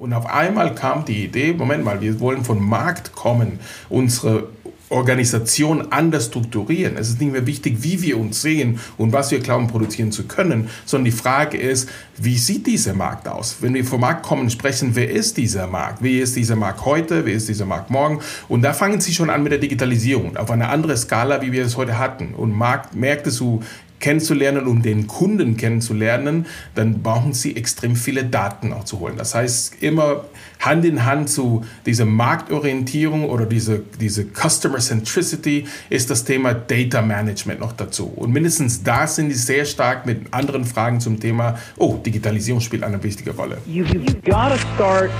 Und auf einmal kam die Idee, Moment mal, wir wollen vom Markt kommen, unsere Organisation anders strukturieren. Es ist nicht mehr wichtig, wie wir uns sehen und was wir glauben produzieren zu können, sondern die Frage ist, wie sieht dieser Markt aus? Wenn wir vom Markt kommen, sprechen, wer ist dieser Markt? Wie ist dieser Markt heute? Wie ist dieser Markt morgen? Und da fangen Sie schon an mit der Digitalisierung auf eine andere Skala, wie wir es heute hatten. Und Markt, Märkte zu kennenzulernen, um den Kunden kennenzulernen, dann brauchen sie extrem viele Daten auch zu holen. Das heißt, immer Hand in Hand zu dieser Marktorientierung oder diese, diese Customer Centricity ist das Thema Data Management noch dazu. Und mindestens da sind sie sehr stark mit anderen Fragen zum Thema, oh, Digitalisierung spielt eine wichtige Rolle. You, gotta start,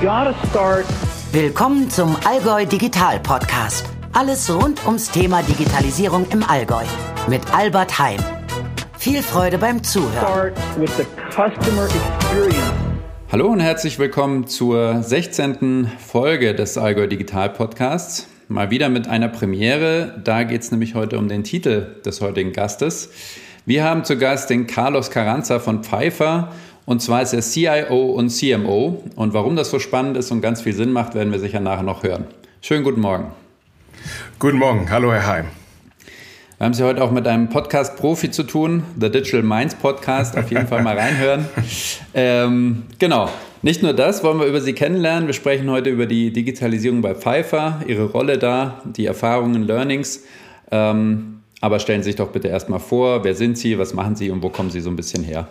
gotta start. Willkommen zum Allgäu Digital Podcast. Alles rund ums Thema Digitalisierung im Allgäu mit Albert Heim. Viel Freude beim Zuhören. Hallo und herzlich willkommen zur 16. Folge des Allgäu Digital Podcasts. Mal wieder mit einer Premiere. Da geht es nämlich heute um den Titel des heutigen Gastes. Wir haben zu Gast den Carlos Carranza von Pfeiffer. Und zwar ist er CIO und CMO. Und warum das so spannend ist und ganz viel Sinn macht, werden wir sicher nachher noch hören. Schönen guten Morgen. Guten Morgen. Hallo, Herr Heim. Wir haben es ja heute auch mit einem Podcast-Profi zu tun, The Digital Minds Podcast. Auf jeden Fall mal reinhören. Ähm, genau. Nicht nur das wollen wir über Sie kennenlernen. Wir sprechen heute über die Digitalisierung bei Pfeiffer, Ihre Rolle da, die Erfahrungen, Learnings. Ähm, aber stellen Sie sich doch bitte erstmal vor, wer sind Sie, was machen Sie und wo kommen Sie so ein bisschen her?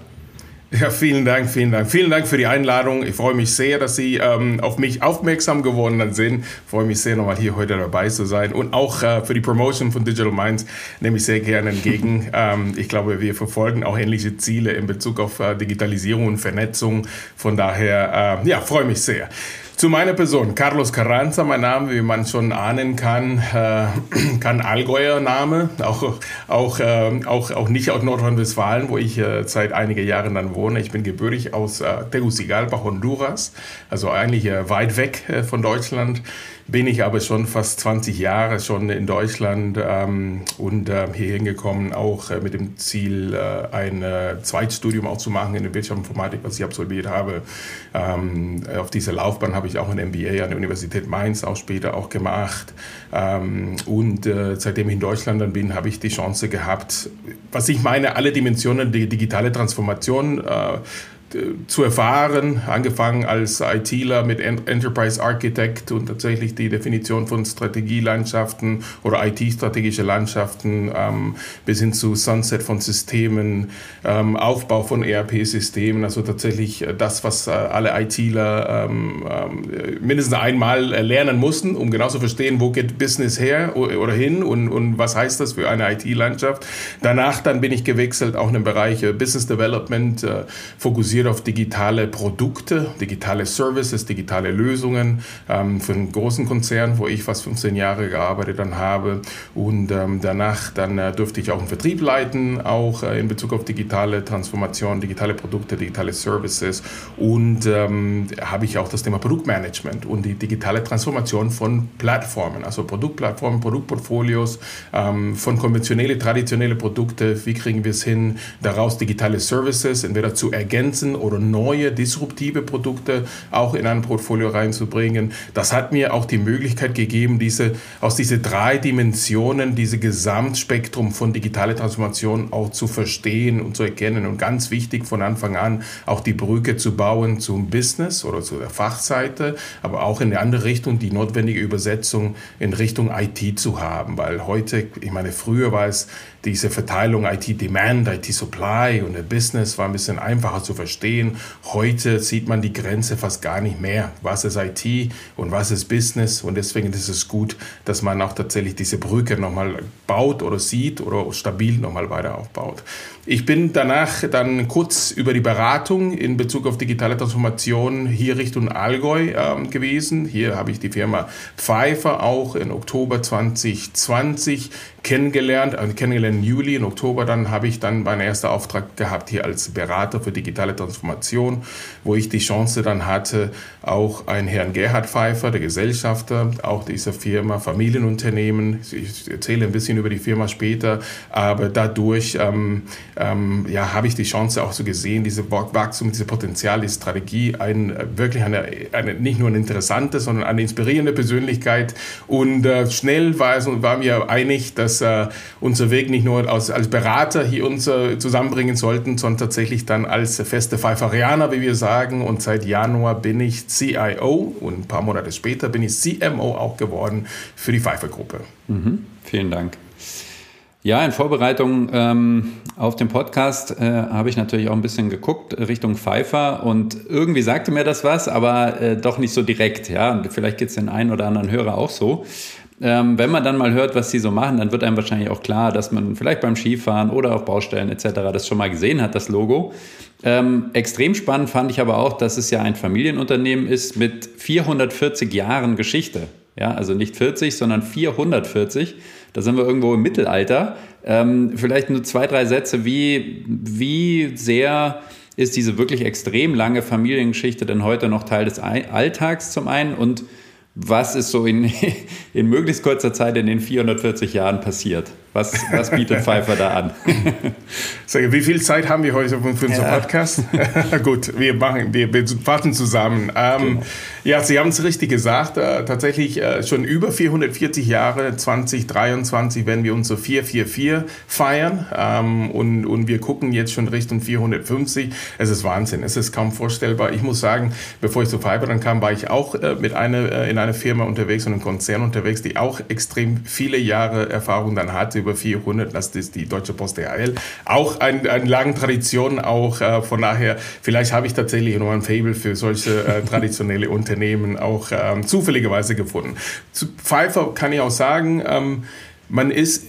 Ja, vielen Dank, vielen Dank. Vielen Dank für die Einladung. Ich freue mich sehr, dass Sie ähm, auf mich aufmerksam geworden sind. Ich freue mich sehr, nochmal hier heute dabei zu sein. Und auch äh, für die Promotion von Digital Minds nehme ich sehr gerne entgegen. ähm, ich glaube, wir verfolgen auch ähnliche Ziele in Bezug auf äh, Digitalisierung und Vernetzung. Von daher, äh, ja, freue mich sehr. Zu meiner Person, Carlos Carranza, mein Name, wie man schon ahnen kann, äh, kann Allgäuer Name, auch, auch, äh, auch, auch nicht aus Nordrhein-Westfalen, wo ich äh, seit einigen Jahren dann wohne. Ich bin gebürtig aus äh, Tegucigalpa, Honduras, also eigentlich äh, weit weg äh, von Deutschland bin ich aber schon fast 20 Jahre schon in Deutschland ähm, und hier hingekommen, auch mit dem Ziel, ein Zweitstudium auch zu machen in der Wirtschaftsinformatik, was ich absolviert habe. Ähm, auf dieser Laufbahn habe ich auch ein MBA an der Universität Mainz auch später auch gemacht. Ähm, und äh, seitdem ich in Deutschland dann bin, habe ich die Chance gehabt, was ich meine, alle Dimensionen der digitale Transformation äh, zu erfahren, angefangen als ITler mit Enterprise Architect und tatsächlich die Definition von Strategielandschaften oder IT-strategische Landschaften ähm, bis hin zu Sunset von Systemen, ähm, Aufbau von ERP-Systemen, also tatsächlich äh, das, was äh, alle ITler ähm, ähm, mindestens einmal lernen mussten, um genau zu verstehen, wo geht Business her oder hin und, und was heißt das für eine IT-Landschaft. Danach dann bin ich gewechselt, auch in den Bereich äh, Business Development, äh, fokussiert fokussiert auf digitale Produkte, digitale Services, digitale Lösungen ähm, für einen großen Konzern, wo ich fast 15 Jahre gearbeitet dann habe. Und ähm, danach dann äh, durfte ich auch einen Vertrieb leiten, auch äh, in Bezug auf digitale Transformation, digitale Produkte, digitale Services. Und ähm, habe ich auch das Thema Produktmanagement und die digitale Transformation von Plattformen, also Produktplattformen, Produktportfolios, ähm, von konventionelle, traditionelle Produkte. Wie kriegen wir es hin, daraus digitale Services entweder zu ergänzen oder neue disruptive Produkte auch in ein Portfolio reinzubringen. Das hat mir auch die Möglichkeit gegeben, diese, aus diese drei Dimensionen, diese Gesamtspektrum von digitaler Transformation auch zu verstehen und zu erkennen. Und ganz wichtig von Anfang an auch die Brücke zu bauen zum Business oder zu der Fachseite, aber auch in der andere Richtung die notwendige Übersetzung in Richtung IT zu haben. Weil heute, ich meine, früher war es diese Verteilung IT-Demand, IT-Supply und der Business war ein bisschen einfacher zu verstehen. Heute sieht man die Grenze fast gar nicht mehr. Was ist IT und was ist Business? Und deswegen ist es gut, dass man auch tatsächlich diese Brücke nochmal baut oder sieht oder stabil nochmal weiter aufbaut. Ich bin danach dann kurz über die Beratung in Bezug auf digitale Transformation hier Richtung Allgäu äh, gewesen. Hier habe ich die Firma Pfeiffer auch in Oktober 2020 kennengelernt, äh, kennengelernt im Juli, im Oktober dann habe ich dann meinen ersten Auftrag gehabt hier als Berater für digitale Transformation, wo ich die Chance dann hatte, auch einen Herrn Gerhard Pfeiffer, der Gesellschafter, auch dieser Firma, Familienunternehmen, ich erzähle ein bisschen über die Firma später, aber dadurch ähm, ähm, ja, habe ich die Chance auch so gesehen, diese Wachstum, diese Potenzial, die Strategie, ein, wirklich eine, eine, nicht nur eine interessante, sondern eine inspirierende Persönlichkeit und äh, schnell war, es, war mir einig, dass äh, unser Weg nicht nur als, als Berater hier uns äh, zusammenbringen sollten, sondern tatsächlich dann als feste Pfeiferianer, wie wir sagen. Und seit Januar bin ich CIO und ein paar Monate später bin ich CMO auch geworden für die Pfeiffer-Gruppe. Mhm. Vielen Dank. Ja, in Vorbereitung ähm, auf den Podcast äh, habe ich natürlich auch ein bisschen geguckt Richtung Pfeiffer und irgendwie sagte mir das was, aber äh, doch nicht so direkt. Ja, und vielleicht geht es den einen oder anderen Hörer auch so. Ähm, wenn man dann mal hört, was sie so machen, dann wird einem wahrscheinlich auch klar, dass man vielleicht beim Skifahren oder auf Baustellen etc. das schon mal gesehen hat, das Logo. Ähm, extrem spannend fand ich aber auch, dass es ja ein Familienunternehmen ist mit 440 Jahren Geschichte. Ja, also nicht 40, sondern 440. Da sind wir irgendwo im Mittelalter. Ähm, vielleicht nur zwei, drei Sätze. Wie, wie sehr ist diese wirklich extrem lange Familiengeschichte denn heute noch Teil des Alltags zum einen? Und was ist so in, in möglichst kurzer Zeit in den 440 Jahren passiert? Was, was bietet Pfeiffer da an? Sage, wie viel Zeit haben wir heute für unseren ja. Podcast? Gut, wir machen, wir, wir fassen zusammen. Ähm, genau. Ja, Sie haben es richtig gesagt. Äh, tatsächlich äh, schon über 440 Jahre, 2023 werden wir unsere 444 feiern. Ähm, und, und wir gucken jetzt schon Richtung 450. Es ist Wahnsinn. Es ist kaum vorstellbar. Ich muss sagen, bevor ich zu Pfeiffer dann kam, war ich auch äh, mit einer, äh, in einer Firma unterwegs und einem Konzern unterwegs, die auch extrem viele Jahre Erfahrung dann hatte über 400, das ist die Deutsche Post DHL. Auch ein, eine lange Tradition, auch äh, von daher, vielleicht habe ich tatsächlich noch ein Fable für solche äh, traditionelle Unternehmen auch ähm, zufälligerweise gefunden. Zu Pfeiffer kann ich auch sagen, ähm, man ist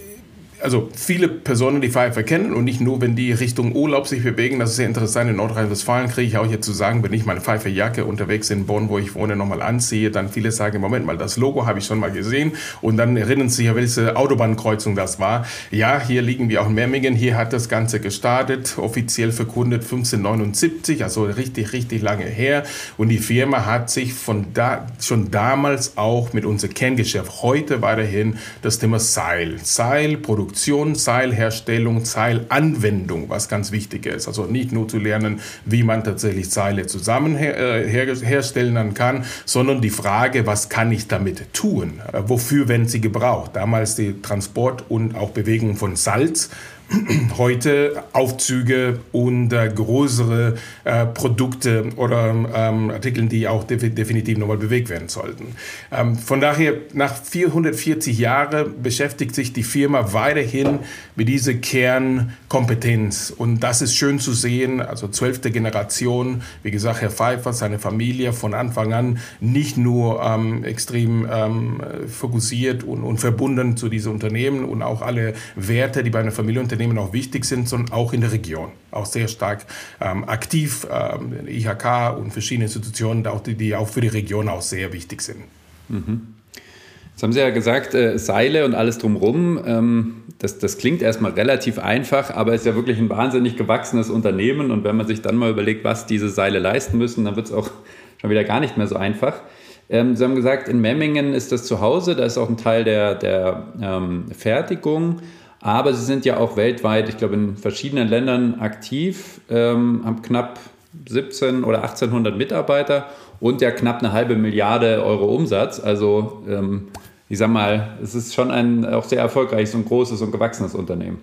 also viele Personen, die Pfeiffer kennen und nicht nur, wenn die Richtung Urlaub sich bewegen. Das ist sehr interessant. In Nordrhein-Westfalen kriege ich auch jetzt zu sagen, wenn ich meine Pfeifferjacke unterwegs in Bonn, wo ich wohne, nochmal anziehe, dann viele sagen, Moment mal, das Logo habe ich schon mal gesehen und dann erinnern sie sich, welche Autobahnkreuzung das war. Ja, hier liegen wir auch in Memmingen. Hier hat das Ganze gestartet, offiziell verkundet 1579, also richtig, richtig lange her. Und die Firma hat sich von da, schon damals auch mit unserem Kerngeschäft heute weiterhin das Thema Seil, Seil, Produktion Seilherstellung, Seilanwendung, was ganz wichtig ist. Also nicht nur zu lernen, wie man tatsächlich Seile zusammen her, äh, herstellen kann, sondern die Frage, was kann ich damit tun? Äh, wofür werden sie gebraucht? Damals die Transport und auch Bewegung von Salz heute Aufzüge und äh, größere äh, Produkte oder ähm, Artikel, die auch def definitiv nochmal bewegt werden sollten. Ähm, von daher, nach 440 Jahren beschäftigt sich die Firma weiterhin mit dieser Kernkompetenz. Und das ist schön zu sehen. Also zwölfte Generation, wie gesagt, Herr Pfeiffer, seine Familie von Anfang an nicht nur ähm, extrem ähm, fokussiert und, und verbunden zu diesem Unternehmen und auch alle Werte, die bei einer Familie Unternehmen auch wichtig sind, sondern auch in der Region. Auch sehr stark ähm, aktiv, ähm, IHK und verschiedene Institutionen, auch die, die auch für die Region auch sehr wichtig sind. Mhm. Jetzt haben Sie ja gesagt, äh, Seile und alles drumherum. Ähm, das, das klingt erstmal relativ einfach, aber es ist ja wirklich ein wahnsinnig gewachsenes Unternehmen. Und wenn man sich dann mal überlegt, was diese Seile leisten müssen, dann wird es auch schon wieder gar nicht mehr so einfach. Ähm, Sie haben gesagt, in Memmingen ist das zu Hause, da ist auch ein Teil der, der ähm, Fertigung. Aber sie sind ja auch weltweit, ich glaube, in verschiedenen Ländern aktiv, ähm, haben knapp 17 oder 1800 Mitarbeiter und ja knapp eine halbe Milliarde Euro Umsatz. Also ähm, ich sag mal, es ist schon ein auch sehr erfolgreiches und großes und gewachsenes Unternehmen.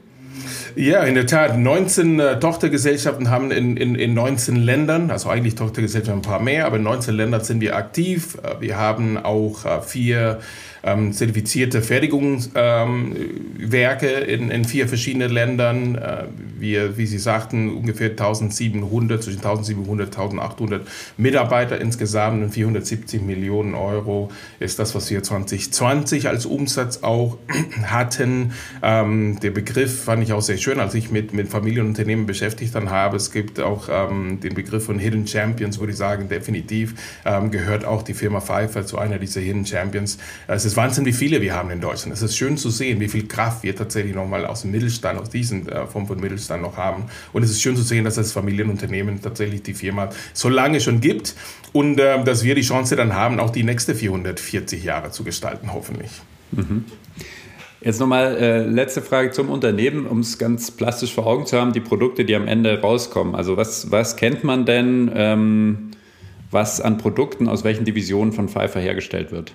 Ja, in der Tat. 19 äh, Tochtergesellschaften haben in, in, in 19 Ländern, also eigentlich Tochtergesellschaften ein paar mehr, aber in 19 Ländern sind wir aktiv. Äh, wir haben auch äh, vier ähm, zertifizierte Fertigungswerke ähm, in, in vier verschiedenen Ländern. Äh, wir, wie Sie sagten, ungefähr 1700, zwischen 1700 und 1800 Mitarbeiter insgesamt und 470 Millionen Euro ist das, was wir 2020 als Umsatz auch hatten. Ähm, der Begriff fand ich auch sehr schön, als ich mit, mit Familienunternehmen beschäftigt dann habe. Es gibt auch ähm, den Begriff von Hidden Champions, würde ich sagen, definitiv ähm, gehört auch die Firma Pfeiffer zu einer dieser Hidden Champions. Es ist Wahnsinn, wie viele wir haben in Deutschland. Es ist schön zu sehen, wie viel Kraft wir tatsächlich nochmal aus dem Mittelstand, aus diesen äh, Form von Mittelstand noch haben. Und es ist schön zu sehen, dass das Familienunternehmen tatsächlich die Firma so lange schon gibt und äh, dass wir die Chance dann haben, auch die nächste 440 Jahre zu gestalten, hoffentlich. Mhm. Jetzt nochmal äh, letzte Frage zum Unternehmen, um es ganz plastisch vor Augen zu haben, die Produkte, die am Ende rauskommen. Also was, was kennt man denn, ähm, was an Produkten aus welchen Divisionen von Pfeiffer hergestellt wird?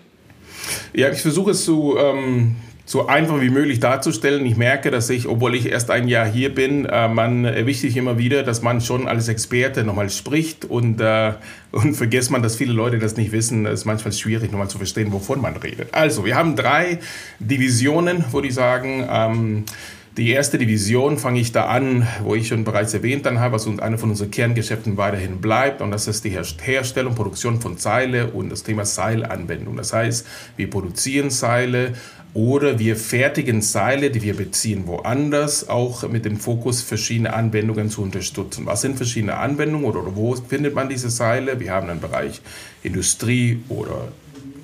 Ja, ich versuche es zu ähm, so einfach wie möglich darzustellen. Ich merke, dass ich, obwohl ich erst ein Jahr hier bin, äh, man erwischt sich immer wieder, dass man schon als Experte nochmal spricht und, äh, und vergisst man, dass viele Leute das nicht wissen. Es ist manchmal schwierig, nochmal zu verstehen, wovon man redet. Also, wir haben drei Divisionen, würde ich sagen. Ähm, die erste Division fange ich da an, wo ich schon bereits erwähnt habe, was eine von unseren Kerngeschäften weiterhin bleibt. Und das ist die Herstellung, Produktion von Seile und das Thema Seilanwendung. Das heißt, wir produzieren Seile oder wir fertigen Seile, die wir beziehen woanders, auch mit dem Fokus, verschiedene Anwendungen zu unterstützen. Was sind verschiedene Anwendungen oder wo findet man diese Seile? Wir haben einen Bereich Industrie oder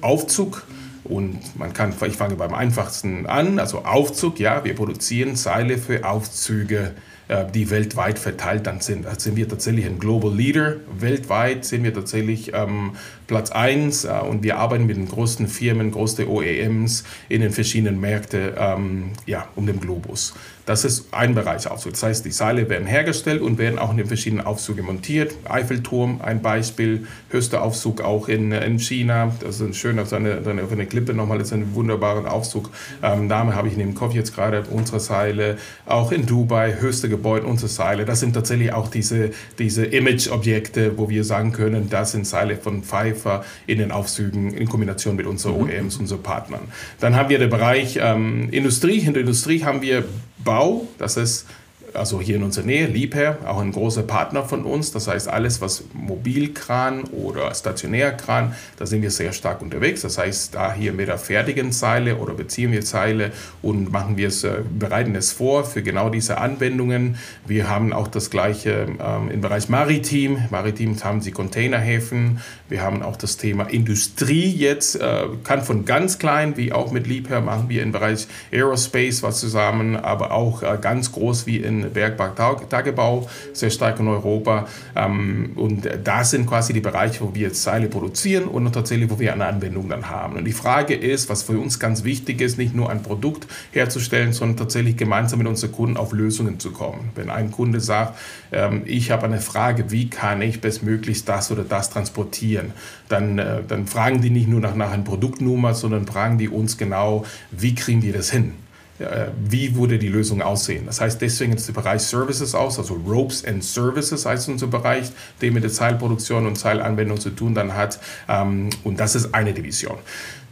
Aufzug. Und man kann, ich fange beim einfachsten an, also Aufzug, ja, wir produzieren Seile für Aufzüge äh, die weltweit verteilt dann sind. Da sind wir tatsächlich ein Global Leader. Weltweit sind wir tatsächlich ähm, Platz 1 äh, und wir arbeiten mit den größten Firmen, größten OEMs in den verschiedenen Märkten ähm, ja, um den Globus. Das ist ein Bereich Aufzug. Das heißt, die Seile werden hergestellt und werden auch in den verschiedenen Aufzügen montiert. Eiffelturm, ein Beispiel, höchster Aufzug auch in, in China. Das ist ein schöner, auf eine, eine, Klippe nochmal, das ist ein wunderbarer Aufzug. Ähm, Name habe ich in dem Kopf jetzt gerade, unsere Seile. Auch in Dubai, höchste Gebäude, unsere Seile. Das sind tatsächlich auch diese, diese Image-Objekte, wo wir sagen können, das sind Seile von Pfeiffer in den Aufzügen in Kombination mit unseren mhm. OEMs, unseren Partnern. Dann haben wir den Bereich ähm, Industrie. In der Industrie haben wir Bau, das ist also hier in unserer Nähe, Liebherr, auch ein großer Partner von uns. Das heißt, alles, was Mobilkran oder Stationärkran, da sind wir sehr stark unterwegs. Das heißt, da hier mit der fertigen Seile oder beziehen wir Seile und machen wir es, äh, bereiten es vor für genau diese Anwendungen. Wir haben auch das gleiche ähm, im Bereich Maritim. Maritim haben sie Containerhäfen. Wir haben auch das Thema Industrie jetzt, äh, kann von ganz klein wie auch mit Liebherr machen wir im Bereich Aerospace was zusammen, aber auch äh, ganz groß wie in Bergbau, sehr stark in Europa. Ähm, und das sind quasi die Bereiche, wo wir jetzt Seile produzieren und tatsächlich, wo wir eine Anwendung dann haben. Und die Frage ist, was für uns ganz wichtig ist, nicht nur ein Produkt herzustellen, sondern tatsächlich gemeinsam mit unseren Kunden auf Lösungen zu kommen. Wenn ein Kunde sagt, ähm, ich habe eine Frage, wie kann ich bestmöglichst das oder das transportieren, dann, äh, dann fragen die nicht nur nach, nach einer Produktnummer, sondern fragen die uns genau, wie kriegen wir das hin? Äh, wie würde die Lösung aussehen. Das heißt, deswegen ist der Bereich Services aus, also Ropes and Services heißt unser Bereich, der mit der Zeilproduktion und Zeilanwendung zu tun dann hat. Ähm, und das ist eine Division.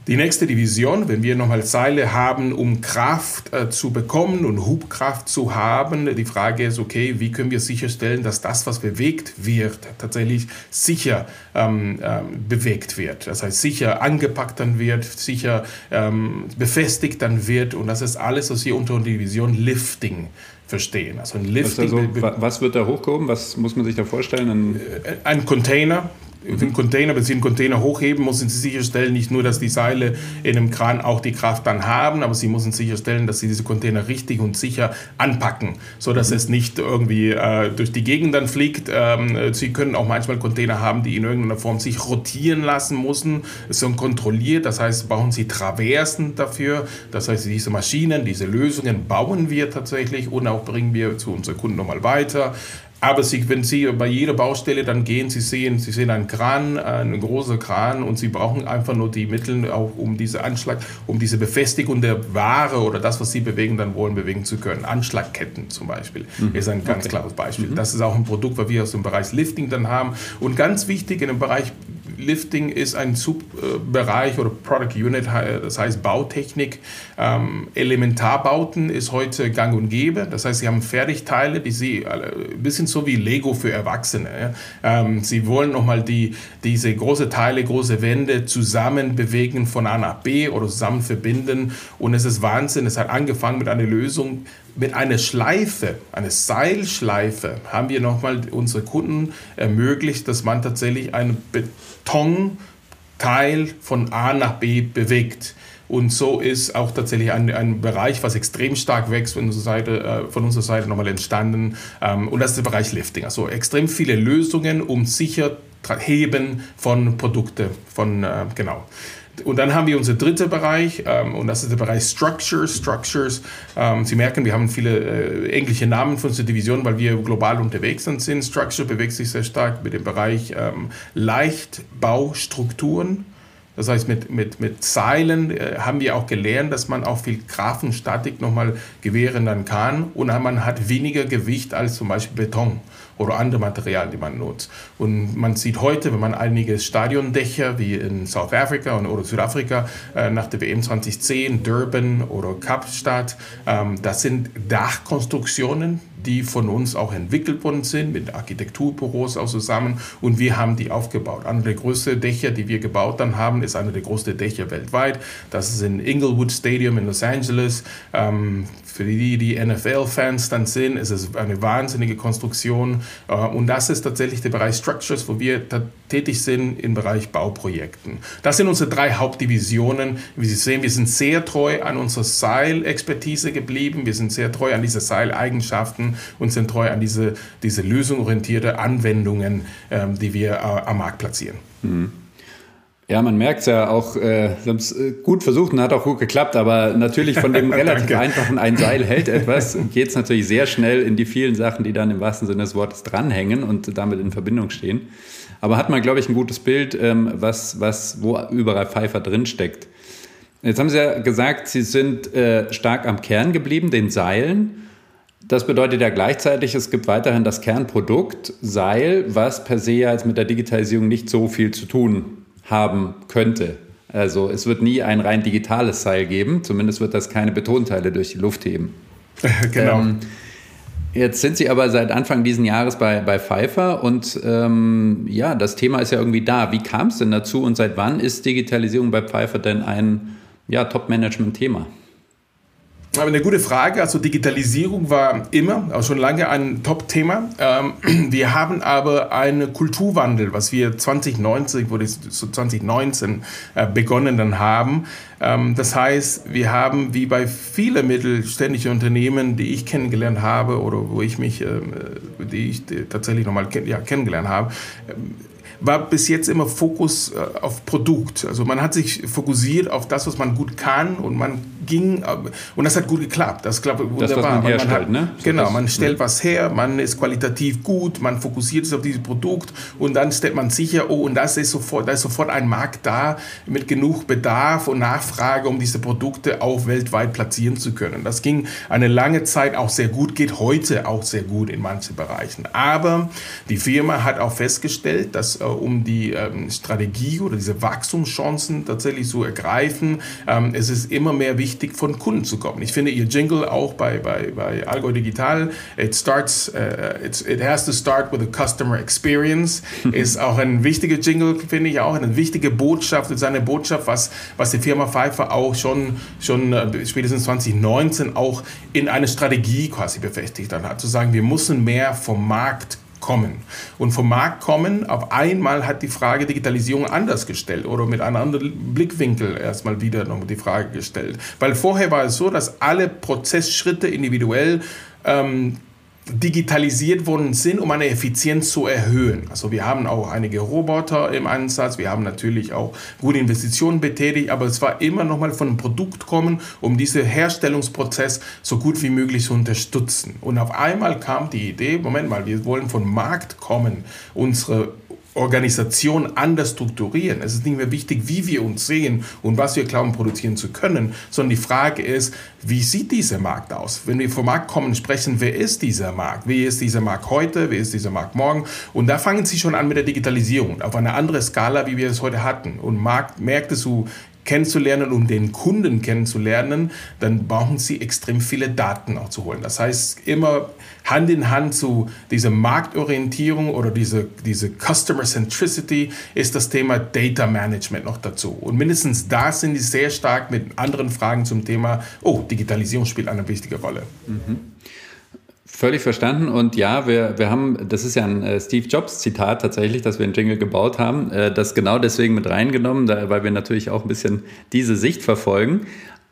Die nächste Division, wenn wir nochmal Seile haben, um Kraft äh, zu bekommen und Hubkraft zu haben, die Frage ist, okay, wie können wir sicherstellen, dass das, was bewegt wird, tatsächlich sicher ähm, ähm, bewegt wird. Das heißt, sicher angepackt dann wird, sicher ähm, befestigt dann wird und das ist alles, was wir unter der Division Lifting verstehen. Also ein Lifting. Also, was wird da hochgehoben? Was muss man sich da vorstellen? Ein, äh, ein Container, den Container, wenn Sie einen Container hochheben, müssen Sie sicherstellen, nicht nur, dass die Seile in einem Kran auch die Kraft dann haben, aber Sie müssen sicherstellen, dass Sie diese Container richtig und sicher anpacken, sodass mhm. es nicht irgendwie äh, durch die Gegend dann fliegt. Ähm, Sie können auch manchmal Container haben, die in irgendeiner Form sich rotieren lassen müssen, so kontrolliert. Das heißt, bauen Sie Traversen dafür. Das heißt, diese Maschinen, diese Lösungen bauen wir tatsächlich und auch bringen wir zu unseren Kunden nochmal weiter. Aber Sie, wenn Sie bei jeder Baustelle dann gehen, Sie sehen, Sie sehen einen Kran, einen großen Kran und Sie brauchen einfach nur die Mittel, auch um diese Anschlag, um diese Befestigung der Ware oder das, was Sie bewegen, dann wollen, bewegen zu können. Anschlagketten zum Beispiel mhm. ist ein ganz okay. klares Beispiel. Mhm. Das ist auch ein Produkt, was wir aus dem Bereich Lifting dann haben. Und ganz wichtig in dem Bereich Lifting ist ein Subbereich oder Product Unit, das heißt Bautechnik. Ähm, Elementarbauten ist heute gang und gäbe. Das heißt, Sie haben Fertigteile, die Sie ein bisschen so wie Lego für Erwachsene. Ähm, Sie wollen nochmal die, diese große Teile, große Wände zusammen bewegen von A nach B oder zusammen verbinden. Und es ist Wahnsinn. Es hat angefangen mit einer Lösung, mit einer Schleife, einer Seilschleife, haben wir nochmal unsere Kunden ermöglicht, dass man tatsächlich einen Betonteil von A nach B bewegt. Und so ist auch tatsächlich ein, ein Bereich, was extrem stark wächst von unserer Seite, äh, von unserer Seite nochmal entstanden. Ähm, und das ist der Bereich Lifting. Also extrem viele Lösungen, um sicher heben von Produkten, von, äh, genau. Und dann haben wir unseren dritten Bereich ähm, und das ist der Bereich Structures. Structures, ähm, Sie merken, wir haben viele äh, englische Namen für unsere Division, weil wir global unterwegs sind. Structure bewegt sich sehr stark mit dem Bereich ähm, Leichtbaustrukturen. Das heißt, mit, mit, mit Seilen äh, haben wir auch gelernt, dass man auch viel Kraft und Statik nochmal gewähren dann kann und man hat weniger Gewicht als zum Beispiel Beton oder andere Materialien, die man nutzt. Und man sieht heute, wenn man einige Stadiondächer wie in South Africa oder Südafrika äh, nach der WM 2010, Durban oder Kapstadt, ähm, das sind Dachkonstruktionen, die von uns auch entwickelt worden sind, mit Architekturbüros auch zusammen und wir haben die aufgebaut. Einer der größten Dächer, die wir gebaut dann haben, ist einer der größten Dächer weltweit. Das ist in Inglewood Stadium in Los Angeles. Ähm, für die, die NFL-Fans dann sind, ist es eine wahnsinnige Konstruktion äh, und das ist tatsächlich der Bereich Structures, wo wir tätig sind im Bereich Bauprojekten. Das sind unsere drei Hauptdivisionen. Wie Sie sehen, wir sind sehr treu an unserer Seilexpertise geblieben, wir sind sehr treu an diese Seileigenschaften und sind treu an diese, diese lösungsorientierte Anwendungen, ähm, die wir äh, am Markt platzieren. Mhm. Ja, man merkt es ja auch, äh, sie haben es äh, gut versucht und hat auch gut geklappt, aber natürlich von dem relativ einfachen ein Seil hält etwas, geht es natürlich sehr schnell in die vielen Sachen, die dann im wahrsten Sinne des Wortes dranhängen und damit in Verbindung stehen. Aber hat man, glaube ich, ein gutes Bild, ähm, was, was, wo überall Pfeifer drinsteckt. Jetzt haben Sie ja gesagt, Sie sind äh, stark am Kern geblieben, den Seilen. Das bedeutet ja gleichzeitig, es gibt weiterhin das Kernprodukt Seil, was per se ja jetzt mit der Digitalisierung nicht so viel zu tun haben könnte. Also es wird nie ein rein digitales Seil geben, zumindest wird das keine Betonteile durch die Luft heben. genau. Ähm, Jetzt sind Sie aber seit Anfang dieses Jahres bei, bei Pfeiffer und ähm, ja, das Thema ist ja irgendwie da. Wie kam es denn dazu und seit wann ist Digitalisierung bei Pfeiffer denn ein ja, Top-Management-Thema? Aber eine gute Frage. Also Digitalisierung war immer, auch schon lange ein Top-Thema. Ähm, wir haben aber einen Kulturwandel, was wir 2090, wurde so 2019 äh, begonnen dann haben. Ähm, das heißt, wir haben wie bei vielen mittelständischen Unternehmen, die ich kennengelernt habe oder wo ich mich, ähm, die ich tatsächlich nochmal ja, kennengelernt habe, war bis jetzt immer Fokus äh, auf Produkt. Also man hat sich fokussiert auf das, was man gut kann und man ging, und das hat gut geklappt. Das klappt wunderbar. Das, was man herstellt, man hat, ne? Genau, man stellt was her, man ist qualitativ gut, man fokussiert sich auf dieses Produkt und dann stellt man sicher, oh, und das ist sofort, da ist sofort ein Markt da mit genug Bedarf und Nachfrage, um diese Produkte auch weltweit platzieren zu können. Das ging eine lange Zeit auch sehr gut, geht heute auch sehr gut in manchen Bereichen. Aber die Firma hat auch festgestellt, dass äh, um die ähm, Strategie oder diese Wachstumschancen tatsächlich zu ergreifen, ähm, es ist immer mehr wichtig, von Kunden zu kommen. Ich finde Ihr Jingle auch bei, bei, bei Algo Digital, it starts, uh, it has to start with a customer experience, ist auch ein wichtiger Jingle, finde ich auch, eine wichtige Botschaft, ist eine Botschaft, was, was die Firma Pfeiffer auch schon, schon äh, spätestens 2019 auch in eine Strategie quasi befestigt hat, zu sagen, wir müssen mehr vom Markt kommen. Und vom Markt kommen, auf einmal hat die Frage Digitalisierung anders gestellt oder mit einem anderen Blickwinkel erstmal wieder noch die Frage gestellt. Weil vorher war es so, dass alle Prozessschritte individuell ähm, digitalisiert worden sind, um eine Effizienz zu erhöhen. Also wir haben auch einige Roboter im Einsatz, wir haben natürlich auch gute Investitionen betätigt, aber es war immer noch mal von einem Produkt kommen, um diesen Herstellungsprozess so gut wie möglich zu unterstützen. Und auf einmal kam die Idee, Moment mal, wir wollen vom Markt kommen, unsere Organisation anders strukturieren. Es ist nicht mehr wichtig, wie wir uns sehen und was wir glauben produzieren zu können, sondern die Frage ist, wie sieht dieser Markt aus? Wenn wir vom Markt kommen, sprechen, wer ist dieser Markt? Wie ist dieser Markt heute? Wie ist dieser Markt morgen? Und da fangen sie schon an mit der Digitalisierung auf eine andere Skala, wie wir es heute hatten. Und Markt, Märkte zu kennenzulernen, um den Kunden kennenzulernen, dann brauchen sie extrem viele Daten auch zu holen. Das heißt, immer Hand in Hand zu dieser Marktorientierung oder diese, diese Customer Centricity ist das Thema Data Management noch dazu. Und mindestens da sind die sehr stark mit anderen Fragen zum Thema, oh, Digitalisierung spielt eine wichtige Rolle. Mhm. Völlig verstanden. Und ja, wir, wir haben, das ist ja ein äh, Steve Jobs-Zitat tatsächlich, dass wir einen Jingle gebaut haben, äh, das genau deswegen mit reingenommen, weil wir natürlich auch ein bisschen diese Sicht verfolgen.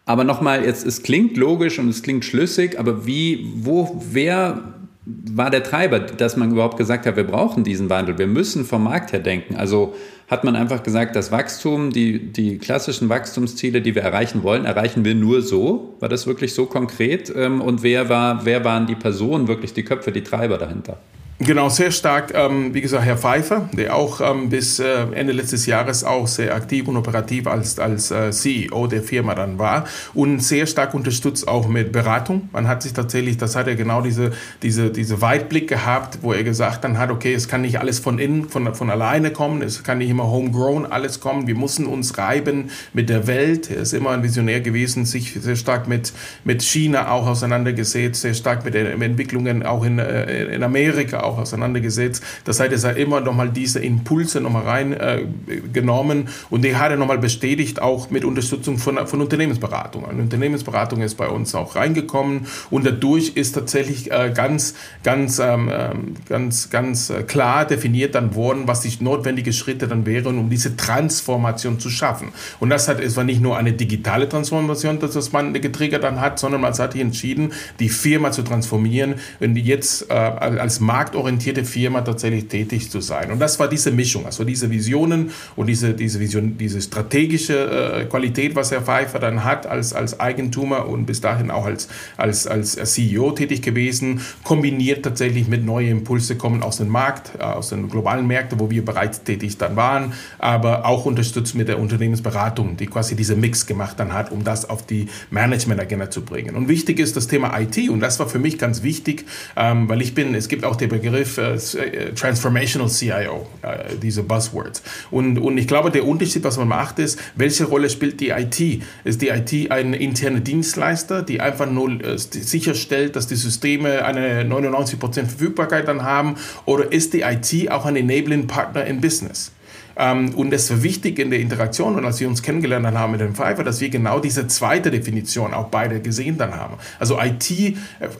Aber nochmal, jetzt, es klingt logisch und es klingt schlüssig, aber wie, wo, wer war der Treiber, dass man überhaupt gesagt hat, wir brauchen diesen Wandel, wir müssen vom Markt her denken? Also hat man einfach gesagt, das Wachstum, die, die klassischen Wachstumsziele, die wir erreichen wollen, erreichen wir nur so? War das wirklich so konkret? Ähm, und wer, war, wer waren die Personen, wirklich die Köpfe, die Treiber dahinter? Genau, sehr stark, ähm, wie gesagt, Herr Pfeiffer, der auch ähm, bis äh, Ende letztes Jahres auch sehr aktiv und operativ als, als äh, CEO der Firma dann war und sehr stark unterstützt auch mit Beratung. Man hat sich tatsächlich, das hat er genau diese, diese, diese Weitblick gehabt, wo er gesagt dann hat, okay, es kann nicht alles von innen, von, von alleine kommen, es kann nicht immer homegrown alles kommen, wir müssen uns reiben mit der Welt. Er ist immer ein Visionär gewesen, sich sehr stark mit, mit China auch auseinandergesetzt, sehr stark mit den Entwicklungen auch in, äh, in Amerika auch auseinandergesetzt. Das heißt, er hat immer nochmal diese Impulse nochmal reingenommen äh, und die hat er nochmal bestätigt, auch mit Unterstützung von, von Unternehmensberatung. Eine Unternehmensberatung ist bei uns auch reingekommen und dadurch ist tatsächlich äh, ganz, ganz, ähm, ähm ganz, ganz äh, klar definiert dann worden, was die notwendigen Schritte dann wären, um diese Transformation zu schaffen. Und das hat, es war nicht nur eine digitale Transformation, dass das man getriggert dann hat, sondern man hat sich entschieden, die Firma zu transformieren und jetzt äh, als Markt marktorientierte Firma tatsächlich tätig zu sein. Und das war diese Mischung, also diese Visionen und diese, diese, Vision, diese strategische äh, Qualität, was Herr Pfeiffer dann hat als, als Eigentümer und bis dahin auch als, als, als CEO tätig gewesen, kombiniert tatsächlich mit neuen Impulse kommen aus dem Markt, äh, aus den globalen Märkten, wo wir bereits tätig dann waren, aber auch unterstützt mit der Unternehmensberatung, die quasi diese Mix gemacht dann hat, um das auf die Management-Agenda zu bringen. Und wichtig ist das Thema IT und das war für mich ganz wichtig, ähm, weil ich bin, es gibt auch den Begriff, Begriff äh, äh, Transformational CIO, äh, diese Buzzwords. Und, und ich glaube, der Unterschied, was man macht, ist, welche Rolle spielt die IT? Ist die IT ein interner Dienstleister, die einfach nur äh, sicherstellt, dass die Systeme eine 99% Verfügbarkeit dann haben? Oder ist die IT auch ein Enabling Partner im Business? Ähm, und es war wichtig in der Interaktion und als wir uns kennengelernt haben mit dem Pfeiffer, dass wir genau diese zweite Definition auch beide gesehen dann haben. Also IT äh,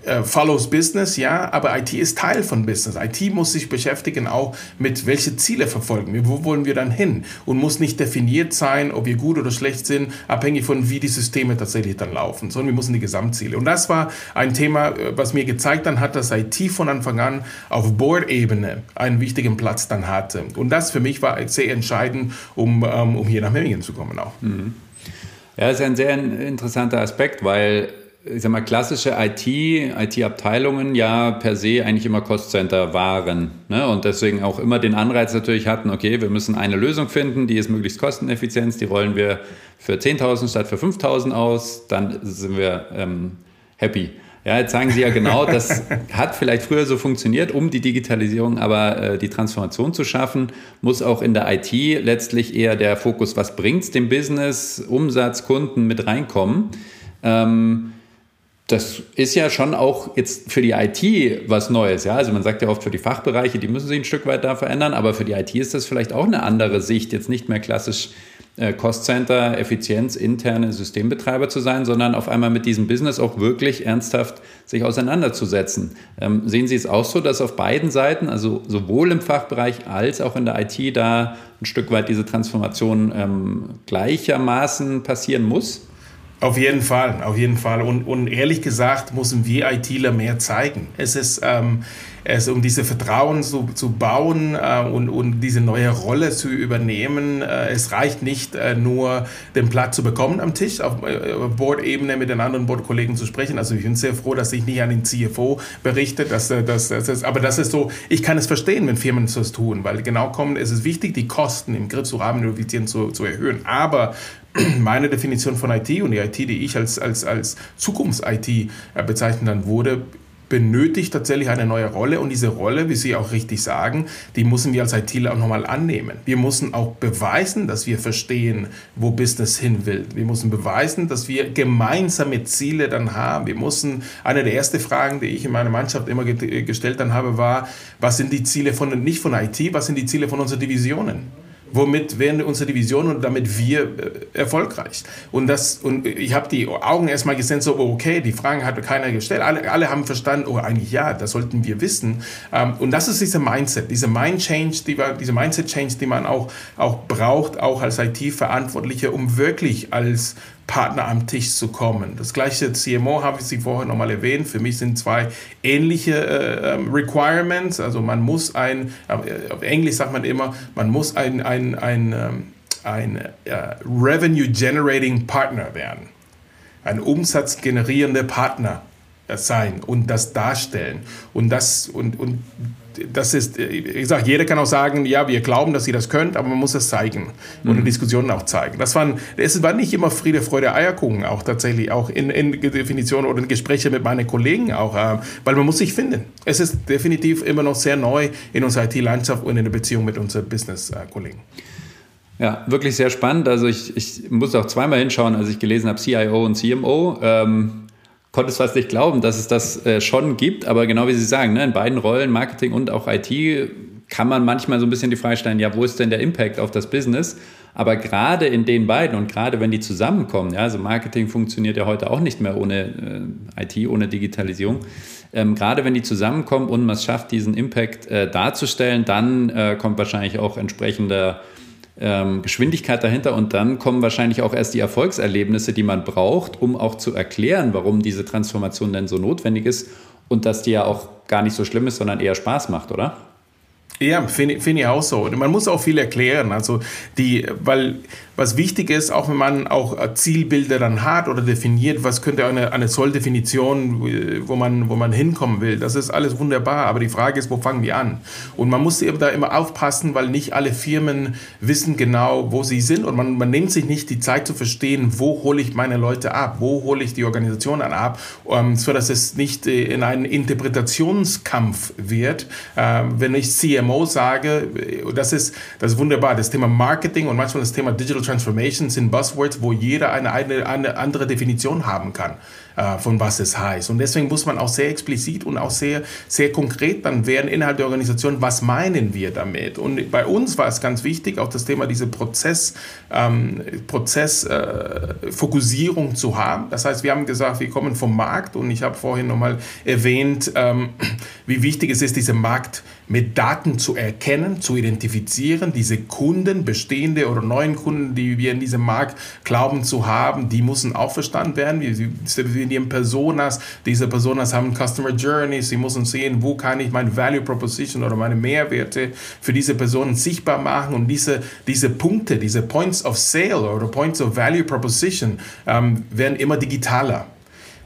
äh, follows Business, ja, aber IT ist Teil von Business. IT muss sich beschäftigen auch mit welche Ziele verfolgen wir, wo wollen wir dann hin und muss nicht definiert sein, ob wir gut oder schlecht sind, abhängig von wie die Systeme tatsächlich dann laufen, sondern wir müssen die Gesamtziele. Und das war ein Thema, äh, was mir gezeigt dann hat, dass IT von Anfang an auf Board-Ebene einen wichtigen Platz dann hatte. Und das für mich war sehr entscheidend, um, ähm, um hier nach Memmingen zu kommen auch. Mhm. Ja, das ist ein sehr interessanter Aspekt, weil ich sag mal, klassische IT, IT-Abteilungen ja per se eigentlich immer Cost-Center waren ne? und deswegen auch immer den Anreiz natürlich hatten, okay, wir müssen eine Lösung finden, die ist möglichst kosteneffizient, die rollen wir für 10.000 statt für 5.000 aus, dann sind wir ähm, happy. Ja, jetzt sagen Sie ja genau, das hat vielleicht früher so funktioniert, um die Digitalisierung, aber äh, die Transformation zu schaffen, muss auch in der IT letztlich eher der Fokus, was bringt es dem Business, Umsatz, Kunden mit reinkommen. Ähm, das ist ja schon auch jetzt für die IT was Neues. Ja? Also man sagt ja oft für die Fachbereiche, die müssen sich ein Stück weit da verändern, aber für die IT ist das vielleicht auch eine andere Sicht, jetzt nicht mehr klassisch äh, Cost Center, Effizienz, interne Systembetreiber zu sein, sondern auf einmal mit diesem Business auch wirklich ernsthaft sich auseinanderzusetzen. Ähm, sehen Sie es auch so, dass auf beiden Seiten, also sowohl im Fachbereich als auch in der IT, da ein Stück weit diese Transformation ähm, gleichermaßen passieren muss? Auf jeden Fall, auf jeden Fall. Und, und ehrlich gesagt müssen wir ITler mehr zeigen. Es ist, ähm, es, um diese Vertrauen zu, zu bauen äh, und, und diese neue Rolle zu übernehmen. Äh, es reicht nicht äh, nur, den Platz zu bekommen am Tisch, auf, äh, Board-Ebene mit den anderen Board-Kollegen zu sprechen. Also ich bin sehr froh, dass ich nicht an den CFO berichte. Dass, äh, dass, dass, dass, aber das ist so, ich kann es verstehen, wenn Firmen das tun, weil genau kommen, es ist wichtig, die Kosten im Griff zu haben, effizient zu, zu erhöhen. Aber meine Definition von IT und die IT, die ich als, als, als Zukunfts-IT äh, bezeichnen dann wurde, benötigt tatsächlich eine neue Rolle und diese Rolle, wie Sie auch richtig sagen, die müssen wir als ITler auch nochmal annehmen. Wir müssen auch beweisen, dass wir verstehen, wo Business hin will. Wir müssen beweisen, dass wir gemeinsame Ziele dann haben. Wir müssen, eine der ersten Fragen, die ich in meiner Mannschaft immer gestellt dann habe, war, was sind die Ziele von, nicht von IT, was sind die Ziele von unseren Divisionen? Womit werden unsere Division und damit wir äh, erfolgreich? Und, das, und ich habe die Augen erstmal gesehen, so, okay, die Fragen hat keiner gestellt. Alle, alle haben verstanden, oh, eigentlich ja, das sollten wir wissen. Ähm, und das ist dieser Mindset, diese Mind-Change, die, diese Mindset-Change, die man auch, auch braucht, auch als IT-Verantwortlicher, um wirklich als Partner am Tisch zu kommen. Das gleiche CMO habe ich Sie vorher nochmal erwähnt. Für mich sind zwei ähnliche äh, ähm, Requirements. Also man muss ein, äh, auf Englisch sagt man immer, man muss ein, ein, ein, ähm, ein äh, Revenue Generating Partner werden. Ein umsatzgenerierender Partner sein und das darstellen. Und, das, und, und das ist, ich sage, jeder kann auch sagen, ja, wir glauben, dass ihr das könnt, aber man muss es zeigen und mhm. in Diskussionen auch zeigen. Das waren, es war nicht immer Friede, Freude, Eierkuchen, auch tatsächlich, auch in, in Definitionen oder in Gesprächen mit meinen Kollegen auch, äh, weil man muss sich finden. Es ist definitiv immer noch sehr neu in unserer IT-Landschaft und in der Beziehung mit unseren Business-Kollegen. Ja, wirklich sehr spannend. Also ich, ich muss auch zweimal hinschauen, als ich gelesen habe, CIO und CMO. Ähm, konnte es fast nicht glauben, dass es das äh, schon gibt. Aber genau wie Sie sagen, ne, in beiden Rollen, Marketing und auch IT, kann man manchmal so ein bisschen die Frage stellen, ja, wo ist denn der Impact auf das Business? Aber gerade in den beiden und gerade wenn die zusammenkommen, ja, also Marketing funktioniert ja heute auch nicht mehr ohne äh, IT, ohne Digitalisierung. Ähm, gerade wenn die zusammenkommen und man es schafft, diesen Impact äh, darzustellen, dann äh, kommt wahrscheinlich auch entsprechender ähm, Geschwindigkeit dahinter und dann kommen wahrscheinlich auch erst die Erfolgserlebnisse, die man braucht, um auch zu erklären, warum diese Transformation denn so notwendig ist und dass die ja auch gar nicht so schlimm ist, sondern eher Spaß macht, oder? Ja, finde find ich auch so. Und man muss auch viel erklären. Also die, weil was wichtig ist, auch wenn man auch äh, Zielbilder dann hat oder definiert, was könnte eine, eine Solldefinition, wo man, wo man hinkommen will, das ist alles wunderbar. Aber die Frage ist, wo fangen wir an? Und man muss eben da immer aufpassen, weil nicht alle Firmen wissen genau, wo sie sind und man, man nimmt sich nicht die Zeit zu verstehen, wo hole ich meine Leute ab, wo hole ich die Organisation dann ab, um, so dass es nicht äh, in einen Interpretationskampf wird. Ähm, wenn ich CMO sage, äh, das ist, das ist wunderbar, das Thema Marketing und manchmal das Thema Digital Transformation sind Buzzwords, wo jeder eine, eine, eine andere Definition haben kann äh, von was es heißt. Und deswegen muss man auch sehr explizit und auch sehr, sehr konkret dann werden innerhalb der Organisation, was meinen wir damit. Und bei uns war es ganz wichtig, auch das Thema diese Prozess, ähm, Prozessfokussierung äh, zu haben. Das heißt, wir haben gesagt, wir kommen vom Markt und ich habe vorhin nochmal erwähnt, ähm, wie wichtig es ist, diese Markt mit Daten zu erkennen, zu identifizieren, diese Kunden, bestehende oder neuen Kunden, die wir in diesem Markt glauben zu haben, die müssen auch verstanden werden. Wir definieren Personas, diese Personas haben Customer Journeys, sie müssen sehen, wo kann ich meine Value Proposition oder meine Mehrwerte für diese Personen sichtbar machen und diese, diese Punkte, diese Points of Sale oder Points of Value Proposition ähm, werden immer digitaler.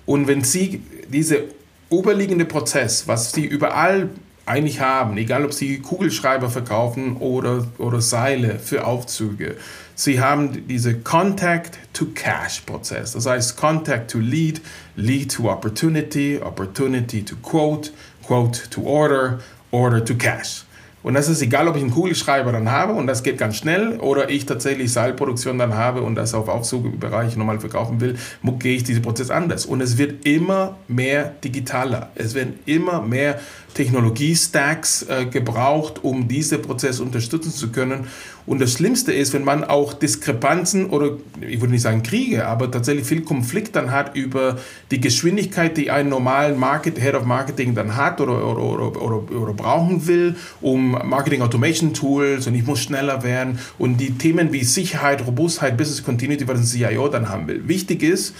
Und wenn Sie diese oberliegende Prozess, was Sie überall eigentlich haben, egal ob sie Kugelschreiber verkaufen oder, oder Seile für Aufzüge. Sie haben diese Contact-to-Cash-Prozess. Das heißt Contact to Lead, Lead to Opportunity, Opportunity to Quote, Quote to Order, Order to Cash. Und das ist egal, ob ich einen Kugelschreiber dann habe und das geht ganz schnell oder ich tatsächlich Seilproduktion dann habe und das auf Aufzugbereich nochmal verkaufen will, gehe ich diesen Prozess anders. Und es wird immer mehr digitaler. Es werden immer mehr Technologiestacks äh, gebraucht, um diesen Prozess unterstützen zu können. Und das Schlimmste ist, wenn man auch Diskrepanzen oder ich würde nicht sagen Kriege, aber tatsächlich viel Konflikt dann hat über die Geschwindigkeit, die ein normalen Market, Head of Marketing dann hat oder, oder, oder, oder, oder brauchen will, um Marketing Automation Tools und ich muss schneller werden und die Themen wie Sicherheit, Robustheit, Business Continuity, was ein CIO dann haben will. Wichtig ist,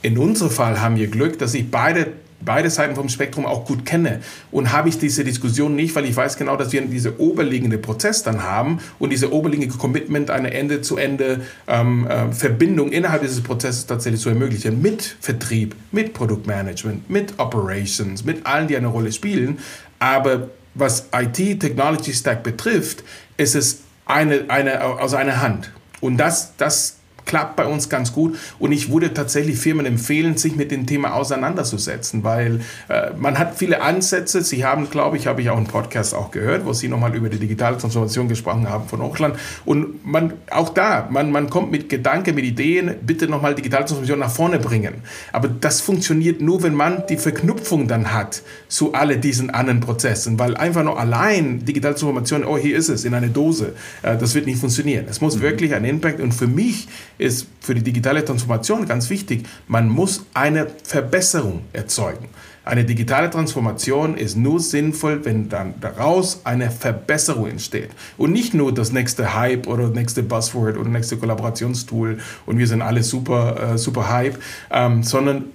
in unserem Fall haben wir Glück, dass ich beide beide Seiten vom Spektrum auch gut kenne. Und habe ich diese Diskussion nicht, weil ich weiß genau, dass wir diese oberliegende Prozess dann haben und diese oberliegende Commitment, eine Ende-zu-Ende ähm, äh, innerhalb dieses Prozesses tatsächlich zu ermöglichen. Mit Vertrieb, mit Produktmanagement, mit Operations, mit allen, die eine Rolle spielen. Aber was IT, Technology Stack betrifft, ist es eine, eine, aus einer Hand. Und das, das klappt bei uns ganz gut und ich würde tatsächlich Firmen empfehlen, sich mit dem Thema auseinanderzusetzen, weil äh, man hat viele Ansätze. Sie haben, glaube ich, habe ich auch einen Podcast auch gehört, wo Sie nochmal über die digitale Transformation gesprochen haben von Hochland und man, auch da, man, man kommt mit Gedanken, mit Ideen, bitte nochmal digitale Transformation nach vorne bringen. Aber das funktioniert nur, wenn man die Verknüpfung dann hat zu all diesen anderen Prozessen, weil einfach nur allein digitale Transformation, oh, hier ist es in einer Dose, äh, das wird nicht funktionieren. Es muss mhm. wirklich ein Impact und für mich ist für die digitale Transformation ganz wichtig, man muss eine Verbesserung erzeugen. Eine digitale Transformation ist nur sinnvoll, wenn dann daraus eine Verbesserung entsteht. Und nicht nur das nächste Hype oder das nächste Buzzword oder das nächste Kollaborationstool und wir sind alle super, äh, super Hype, ähm, sondern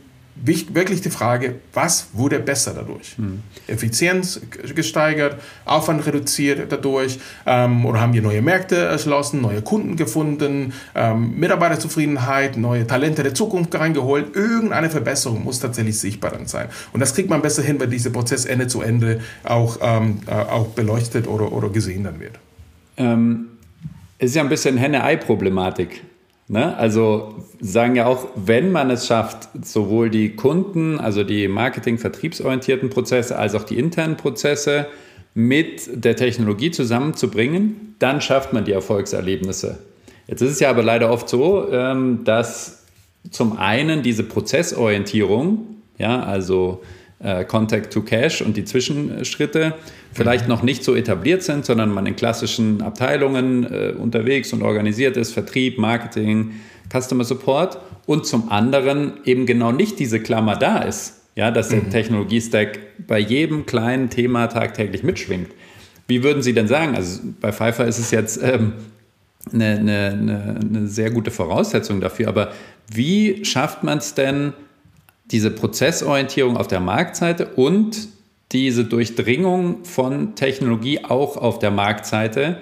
wirklich die Frage, was wurde besser dadurch? Hm. Effizienz gesteigert, Aufwand reduziert dadurch ähm, oder haben wir neue Märkte erschlossen, neue Kunden gefunden, ähm, Mitarbeiterzufriedenheit, neue Talente der Zukunft reingeholt. Irgendeine Verbesserung muss tatsächlich sichtbar dann sein. Und das kriegt man besser hin, wenn dieser Prozess Ende zu Ende auch, ähm, äh, auch beleuchtet oder, oder gesehen dann wird. Ähm, ist ja ein bisschen Henne-Ei-Problematik. Ne? Also sagen ja auch, wenn man es schafft, sowohl die Kunden, also die Marketing-vertriebsorientierten Prozesse, als auch die internen Prozesse mit der Technologie zusammenzubringen, dann schafft man die Erfolgserlebnisse. Jetzt ist es ja aber leider oft so, ähm, dass zum einen diese Prozessorientierung, ja, also äh, Contact to Cash und die Zwischenschritte vielleicht noch nicht so etabliert sind, sondern man in klassischen Abteilungen äh, unterwegs und organisiert ist, Vertrieb, Marketing, Customer Support und zum anderen eben genau nicht diese Klammer da ist, ja, dass der mhm. Technologiestack bei jedem kleinen Thema tagtäglich mitschwingt. Wie würden Sie denn sagen? Also bei Pfeiffer ist es jetzt ähm, eine, eine, eine sehr gute Voraussetzung dafür, aber wie schafft man es denn, diese Prozessorientierung auf der Marktseite und diese Durchdringung von Technologie auch auf der Marktseite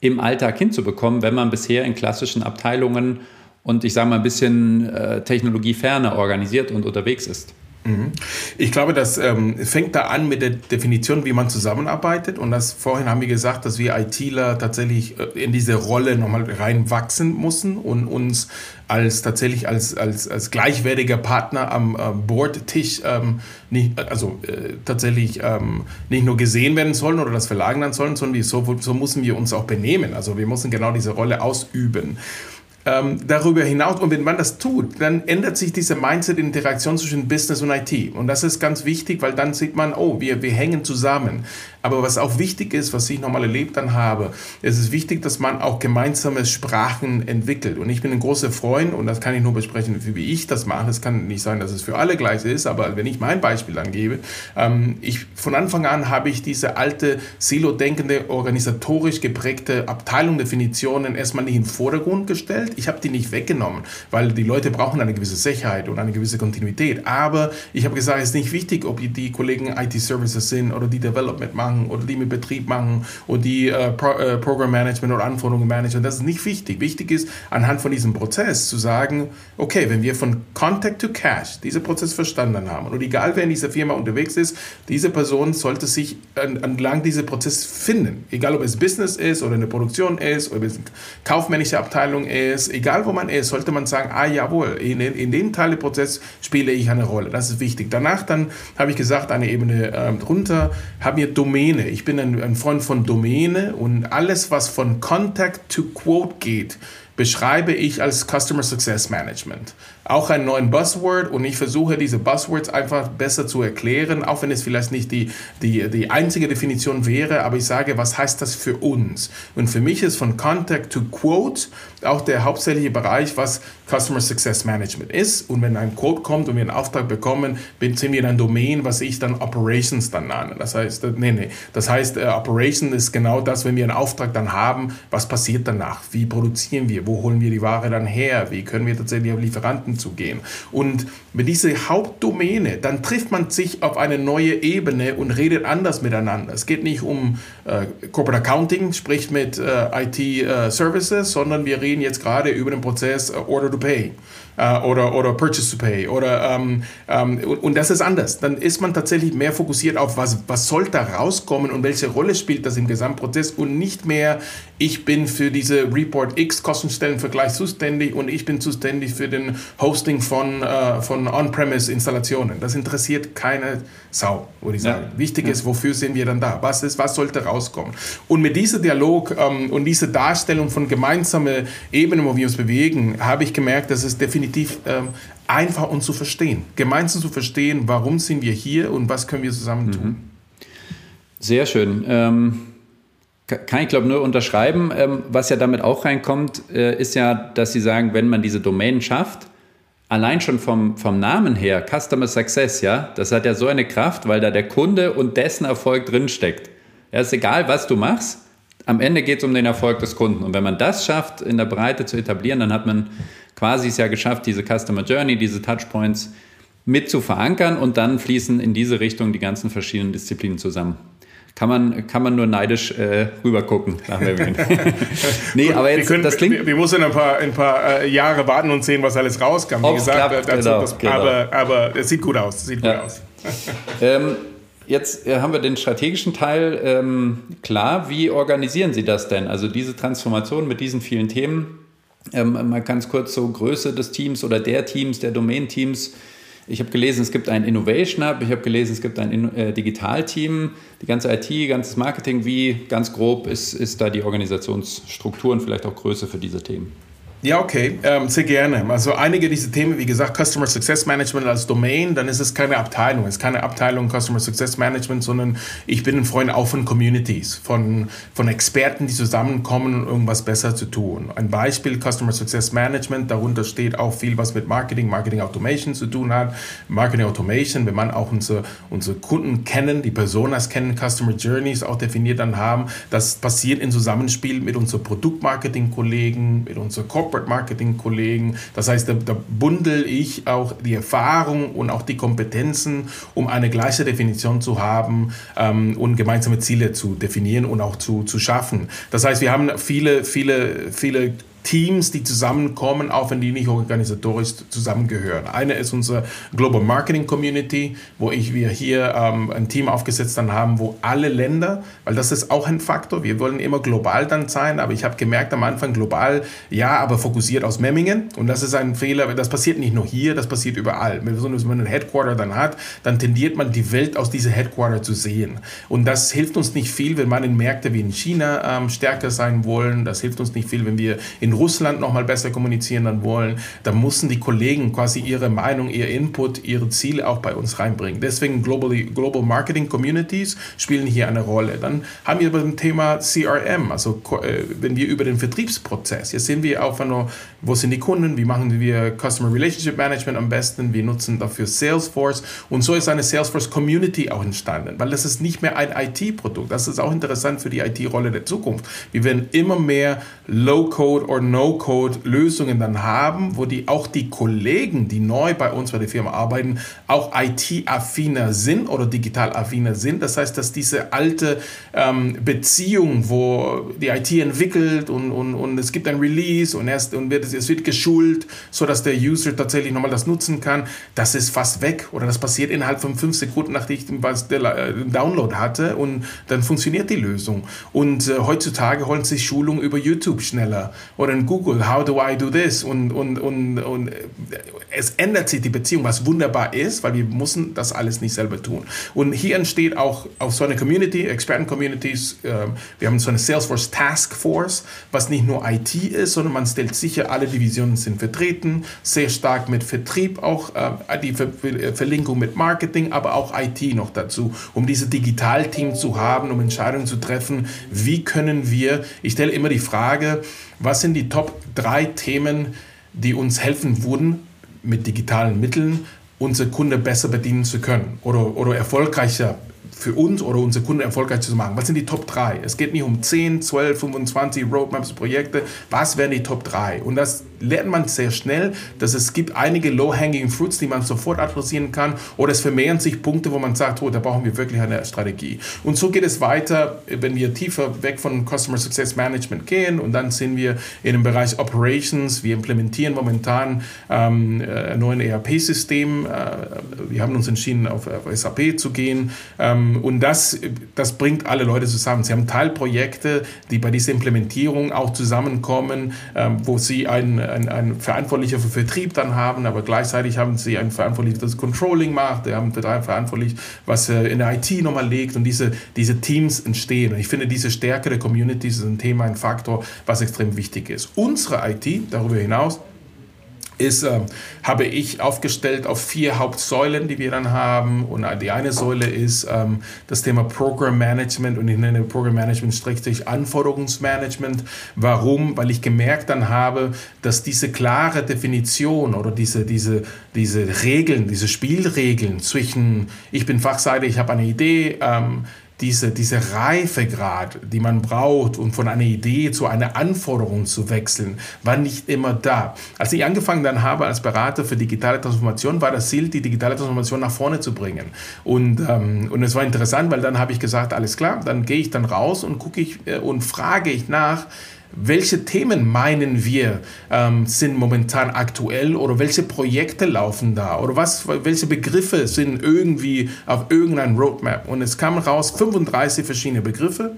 im Alltag hinzubekommen, wenn man bisher in klassischen Abteilungen und ich sage mal ein bisschen äh, technologieferner organisiert und unterwegs ist. Mhm. Ich glaube, das ähm, fängt da an mit der Definition, wie man zusammenarbeitet. Und das vorhin haben wir gesagt, dass wir ITler tatsächlich äh, in diese Rolle nochmal reinwachsen müssen und uns als tatsächlich als, als, als gleichwertiger Partner am äh, Bordtisch ähm, nicht, also äh, tatsächlich ähm, nicht nur gesehen werden sollen oder das verlagern sollen, sondern so, so müssen wir uns auch benehmen. Also wir müssen genau diese Rolle ausüben. Ähm, darüber hinaus, und wenn man das tut, dann ändert sich diese Mindset-Interaktion zwischen Business und IT. Und das ist ganz wichtig, weil dann sieht man, oh, wir, wir hängen zusammen. Aber was auch wichtig ist, was ich nochmal erlebt dann habe, es ist wichtig, dass man auch gemeinsame Sprachen entwickelt. Und ich bin ein großer Freund, und das kann ich nur besprechen, wie ich das mache. Es kann nicht sein, dass es für alle gleich ist, aber wenn ich mein Beispiel angebe, ähm, ich, von Anfang an habe ich diese alte, silo-denkende, organisatorisch geprägte Abteilung-Definitionen erstmal nicht in den Vordergrund gestellt. Ich habe die nicht weggenommen, weil die Leute brauchen eine gewisse Sicherheit und eine gewisse Kontinuität. Aber ich habe gesagt, es ist nicht wichtig, ob die Kollegen IT-Services sind oder die Development machen machen oder die mit Betrieb machen oder die äh, Pro, äh, Program Management oder Anforderungen managen. Das ist nicht wichtig. Wichtig ist, anhand von diesem Prozess zu sagen, okay, wenn wir von Contact to Cash diesen Prozess verstanden haben und egal wer in dieser Firma unterwegs ist, diese Person sollte sich entlang dieser Prozess finden. Egal ob es Business ist oder eine Produktion ist oder es eine kaufmännische Abteilung ist, egal wo man ist, sollte man sagen, ah jawohl, in, in dem Teil des Prozesses spiele ich eine Rolle. Das ist wichtig. Danach dann habe ich gesagt, eine Ebene äh, drunter, haben wir Domäne. Ich bin ein, ein Freund von Domäne und alles, was von Contact to Quote geht, beschreibe ich als Customer Success Management auch einen neuen Buzzword und ich versuche diese Buzzwords einfach besser zu erklären, auch wenn es vielleicht nicht die, die, die einzige Definition wäre, aber ich sage, was heißt das für uns? Und für mich ist von Contact to Quote auch der hauptsächliche Bereich, was Customer Success Management ist. Und wenn ein Quote kommt und wir einen Auftrag bekommen, sind wir ein Domain, was ich dann Operations dann nenne. Das heißt, nee, nee, das heißt, uh, Operation ist genau das, wenn wir einen Auftrag dann haben, was passiert danach? Wie produzieren wir? Wo holen wir die Ware dann her? Wie können wir tatsächlich auf Lieferanten zu gehen. Und mit dieser Hauptdomäne, dann trifft man sich auf eine neue Ebene und redet anders miteinander. Es geht nicht um äh, Corporate Accounting, sprich mit äh, IT äh, Services, sondern wir reden jetzt gerade über den Prozess äh, Order to Pay äh, oder, oder Purchase to Pay. Oder, ähm, ähm, und, und, das ist anders. Dann ist man tatsächlich mehr fokussiert auf, was, was soll da rauskommen und welche Rolle spielt das im Gesamtprozess und nicht mehr, ich bin für diese Report X Cost Schnittstellenvergleich zuständig und ich bin zuständig für den Hosting von, äh, von On-Premise-Installationen. Das interessiert keine Sau, würde ich sagen. Ja. Wichtig ja. ist, wofür sind wir dann da? Was ist, was sollte rauskommen? Und mit diesem Dialog ähm, und dieser Darstellung von gemeinsamen Ebenen, wo wir uns bewegen, habe ich gemerkt, dass es definitiv ähm, einfach uns zu verstehen, gemeinsam zu verstehen, warum sind wir hier und was können wir zusammen tun. Mhm. Sehr schön. Ähm, kann ich glaube nur unterschreiben. Ähm, was ja damit auch reinkommt, äh, ist ja, dass Sie sagen, wenn man diese Domain schafft, allein schon vom, vom Namen her, Customer Success, ja, das hat ja so eine Kraft, weil da der Kunde und dessen Erfolg drinsteckt. Ja, ist egal, was du machst, am Ende geht es um den Erfolg des Kunden. Und wenn man das schafft, in der Breite zu etablieren, dann hat man quasi es ja geschafft, diese Customer Journey, diese Touchpoints mit zu verankern und dann fließen in diese Richtung die ganzen verschiedenen Disziplinen zusammen. Kann man, kann man nur neidisch äh, rüber gucken nach nee, Gut, aber jetzt, wir können, das klingt... Wir, wir müssen ein paar, ein paar äh, Jahre warten und sehen, was alles rauskam. Wie gesagt, klappt, dazu, genau, das, genau. Aber, aber es sieht gut aus. Sieht ja. gut aus. ähm, jetzt äh, haben wir den strategischen Teil ähm, klar. Wie organisieren Sie das denn? Also diese Transformation mit diesen vielen Themen, ähm, mal ganz kurz so Größe des Teams oder der Teams, der Domain-Teams. Ich habe gelesen, es gibt ein Innovation Hub, ich habe gelesen, es gibt ein äh, Digitalteam, die ganze IT, ganzes Marketing. Wie ganz grob ist, ist da die Organisationsstruktur und vielleicht auch Größe für diese Themen? Ja, okay, ähm, sehr gerne. Also einige dieser Themen, wie gesagt, Customer Success Management als Domain, dann ist es keine Abteilung. Es ist keine Abteilung Customer Success Management, sondern ich bin ein Freund auch von Communities, von, von Experten, die zusammenkommen, um irgendwas besser zu tun. Ein Beispiel Customer Success Management, darunter steht auch viel, was mit Marketing, Marketing Automation zu tun hat. Marketing Automation, wenn man auch unsere, unsere Kunden kennen, die Personas kennen, Customer Journeys auch definiert dann haben, das passiert in Zusammenspiel mit unseren Produktmarketing-Kollegen, mit unseren Corporate Corporate Marketing Kollegen. Das heißt, da, da bundel ich auch die Erfahrung und auch die Kompetenzen, um eine gleiche Definition zu haben ähm, und gemeinsame Ziele zu definieren und auch zu, zu schaffen. Das heißt, wir haben viele, viele, viele Teams, die zusammenkommen, auch wenn die nicht organisatorisch zusammengehören. Eine ist unsere Global Marketing Community, wo ich, wir hier ähm, ein Team aufgesetzt dann haben, wo alle Länder, weil das ist auch ein Faktor, wir wollen immer global dann sein, aber ich habe gemerkt am Anfang global, ja, aber fokussiert aus Memmingen und das ist ein Fehler, das passiert nicht nur hier, das passiert überall. Wenn man ein Headquarter dann hat, dann tendiert man die Welt aus diesem Headquarter zu sehen und das hilft uns nicht viel, wenn man in Märkte wie in China ähm, stärker sein wollen, das hilft uns nicht viel, wenn wir in in Russland noch mal besser kommunizieren dann wollen, dann mussten die Kollegen quasi ihre Meinung, ihr Input, ihre Ziele auch bei uns reinbringen. Deswegen Global, Global Marketing Communities spielen hier eine Rolle. Dann haben wir beim Thema CRM, also äh, wenn wir über den Vertriebsprozess, jetzt sehen wir auch, wo sind die Kunden, wie machen wir Customer Relationship Management am besten, wir nutzen dafür Salesforce und so ist eine Salesforce Community auch entstanden, weil das ist nicht mehr ein IT-Produkt. Das ist auch interessant für die IT-Rolle der Zukunft. Wir werden immer mehr Low-Code oder No-Code-Lösungen dann haben, wo die auch die Kollegen, die neu bei uns bei der Firma arbeiten, auch IT-affiner sind oder digital-affiner sind. Das heißt, dass diese alte ähm, Beziehung, wo die IT entwickelt und, und, und es gibt ein Release und, erst, und wird, es wird geschult, sodass der User tatsächlich nochmal das nutzen kann, das ist fast weg oder das passiert innerhalb von fünf Sekunden, nachdem ich den äh, Download hatte und dann funktioniert die Lösung. Und äh, heutzutage holen sich Schulungen über YouTube schneller oder in Google, how do I do this? Und, und, und, und es ändert sich die Beziehung, was wunderbar ist, weil wir müssen das alles nicht selber tun. Und hier entsteht auch auf so eine Community, Experten-Communities, äh, wir haben so eine Salesforce Task Force, was nicht nur IT ist, sondern man stellt sicher, alle Divisionen sind vertreten, sehr stark mit Vertrieb auch, äh, die Ver Verlinkung mit Marketing, aber auch IT noch dazu, um diese Digitalteam zu haben, um Entscheidungen zu treffen, wie können wir, ich stelle immer die Frage, was sind die Top 3 Themen, die uns helfen würden, mit digitalen Mitteln unsere Kunden besser bedienen zu können oder, oder erfolgreicher für uns oder unsere Kunden erfolgreich zu machen? Was sind die Top 3? Es geht nicht um 10, 12, 25 Roadmaps, Projekte. Was wären die Top 3? Und das lernt man sehr schnell, dass es gibt einige low-hanging fruits, die man sofort adressieren kann oder es vermehren sich Punkte, wo man sagt, oh, da brauchen wir wirklich eine Strategie. Und so geht es weiter, wenn wir tiefer weg von Customer Success Management gehen und dann sind wir in dem Bereich Operations. Wir implementieren momentan ähm, ein neues ERP-System. Äh, wir haben uns entschieden, auf, auf SAP zu gehen ähm, und das, das bringt alle Leute zusammen. Sie haben Teilprojekte, die bei dieser Implementierung auch zusammenkommen, ähm, wo sie einen, einen, einen Verantwortlicher für Vertrieb dann haben, aber gleichzeitig haben sie einen Verantwortlichen, das Controlling macht, wir haben verantwortlich, was äh, in der IT nochmal legt und diese, diese Teams entstehen. Und ich finde, diese Stärke der Communities ist ein Thema, ein Faktor, was extrem wichtig ist. Unsere IT darüber hinaus ist, äh, habe ich aufgestellt auf vier Hauptsäulen, die wir dann haben. Und die eine Säule ist ähm, das Thema Program Management und ich nenne Program Management strikt Anforderungsmanagement. Warum? Weil ich gemerkt dann habe, dass diese klare Definition oder diese, diese, diese Regeln, diese Spielregeln zwischen ich bin Fachseite, ich habe eine Idee, ähm, diese, diese Reifegrad, die man braucht, um von einer Idee zu einer Anforderung zu wechseln, war nicht immer da. Als ich angefangen dann habe als Berater für digitale Transformation, war das Ziel, die digitale Transformation nach vorne zu bringen. Und, ähm, und es war interessant, weil dann habe ich gesagt, alles klar, dann gehe ich dann raus und gucke ich äh, und frage ich nach, welche Themen meinen wir ähm, sind momentan aktuell oder welche Projekte laufen da oder was, welche Begriffe sind irgendwie auf irgendeinem Roadmap? Und es kamen raus 35 verschiedene Begriffe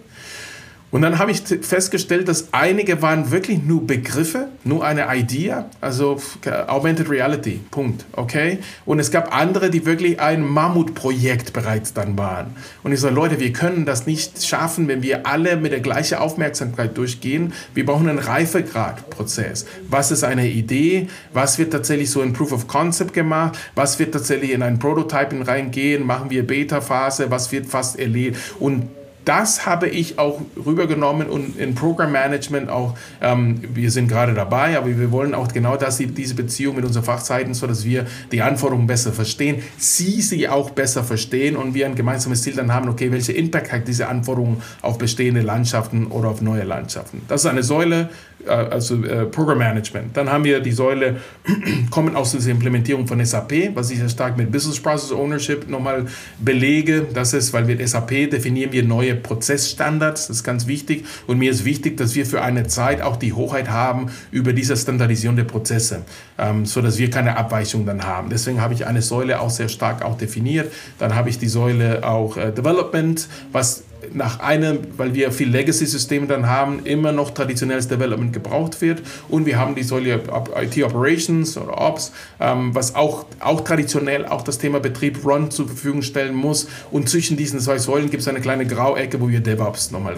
und dann habe ich festgestellt, dass einige waren wirklich nur Begriffe, nur eine Idee, also Augmented Reality, Punkt, okay? Und es gab andere, die wirklich ein Mammutprojekt bereits dann waren. Und ich so, Leute, wir können das nicht schaffen, wenn wir alle mit der gleichen Aufmerksamkeit durchgehen. Wir brauchen einen Reifegradprozess. Was ist eine Idee? Was wird tatsächlich so in Proof of Concept gemacht? Was wird tatsächlich in ein Prototyping reingehen? Machen wir Beta-Phase? Was wird fast erledigt? Und das habe ich auch rübergenommen und in Program Management auch, ähm, wir sind gerade dabei, aber wir wollen auch genau das, diese Beziehung mit unseren Fachzeiten, so dass wir die Anforderungen besser verstehen, sie sie auch besser verstehen und wir ein gemeinsames Ziel dann haben, okay, welche Impact hat diese Anforderungen auf bestehende Landschaften oder auf neue Landschaften. Das ist eine Säule, also äh, Program Management. Dann haben wir die Säule, kommen aus dieser Implementierung von SAP, was ich sehr stark mit Business Process Ownership nochmal belege. Das ist, weil wir SAP definieren wir neue Prozessstandards, das ist ganz wichtig. Und mir ist wichtig, dass wir für eine Zeit auch die Hoheit haben über diese Standardisierung der Prozesse, ähm, so dass wir keine Abweichung dann haben. Deswegen habe ich eine Säule auch sehr stark auch definiert. Dann habe ich die Säule auch äh, Development, was nach einem, weil wir viel Legacy-Systeme dann haben, immer noch traditionelles Development gebraucht wird. Und wir haben die Säule IT Operations oder Ops, ähm, was auch, auch traditionell auch das Thema Betrieb Run zur Verfügung stellen muss. Und zwischen diesen zwei Säulen gibt es eine kleine Grauecke, wo wir DevOps nochmal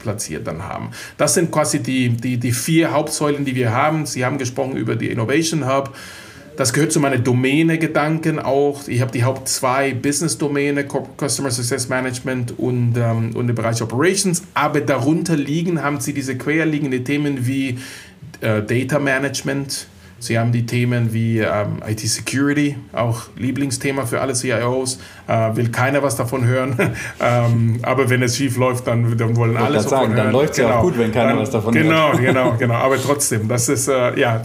platziert dann haben. Das sind quasi die, die, die vier Hauptsäulen, die wir haben. Sie haben gesprochen über die Innovation Hub. Das gehört zu meinen Domäne-Gedanken auch. Ich habe die Haupt zwei Business-Domäne, Customer Success Management und, ähm, und den Bereich Operations. Aber darunter liegen, haben sie diese querliegenden Themen wie äh, Data Management, Sie haben die Themen wie ähm, IT-Security, auch Lieblingsthema für alle CIOs. Äh, will keiner was davon hören. ähm, aber wenn es schief läuft, dann, dann wollen alle davon sagen, hören. Dann läuft es genau. ja auch gut, wenn keiner dann, was davon genau, hört. Genau, genau, genau. Aber trotzdem, das ist äh, ja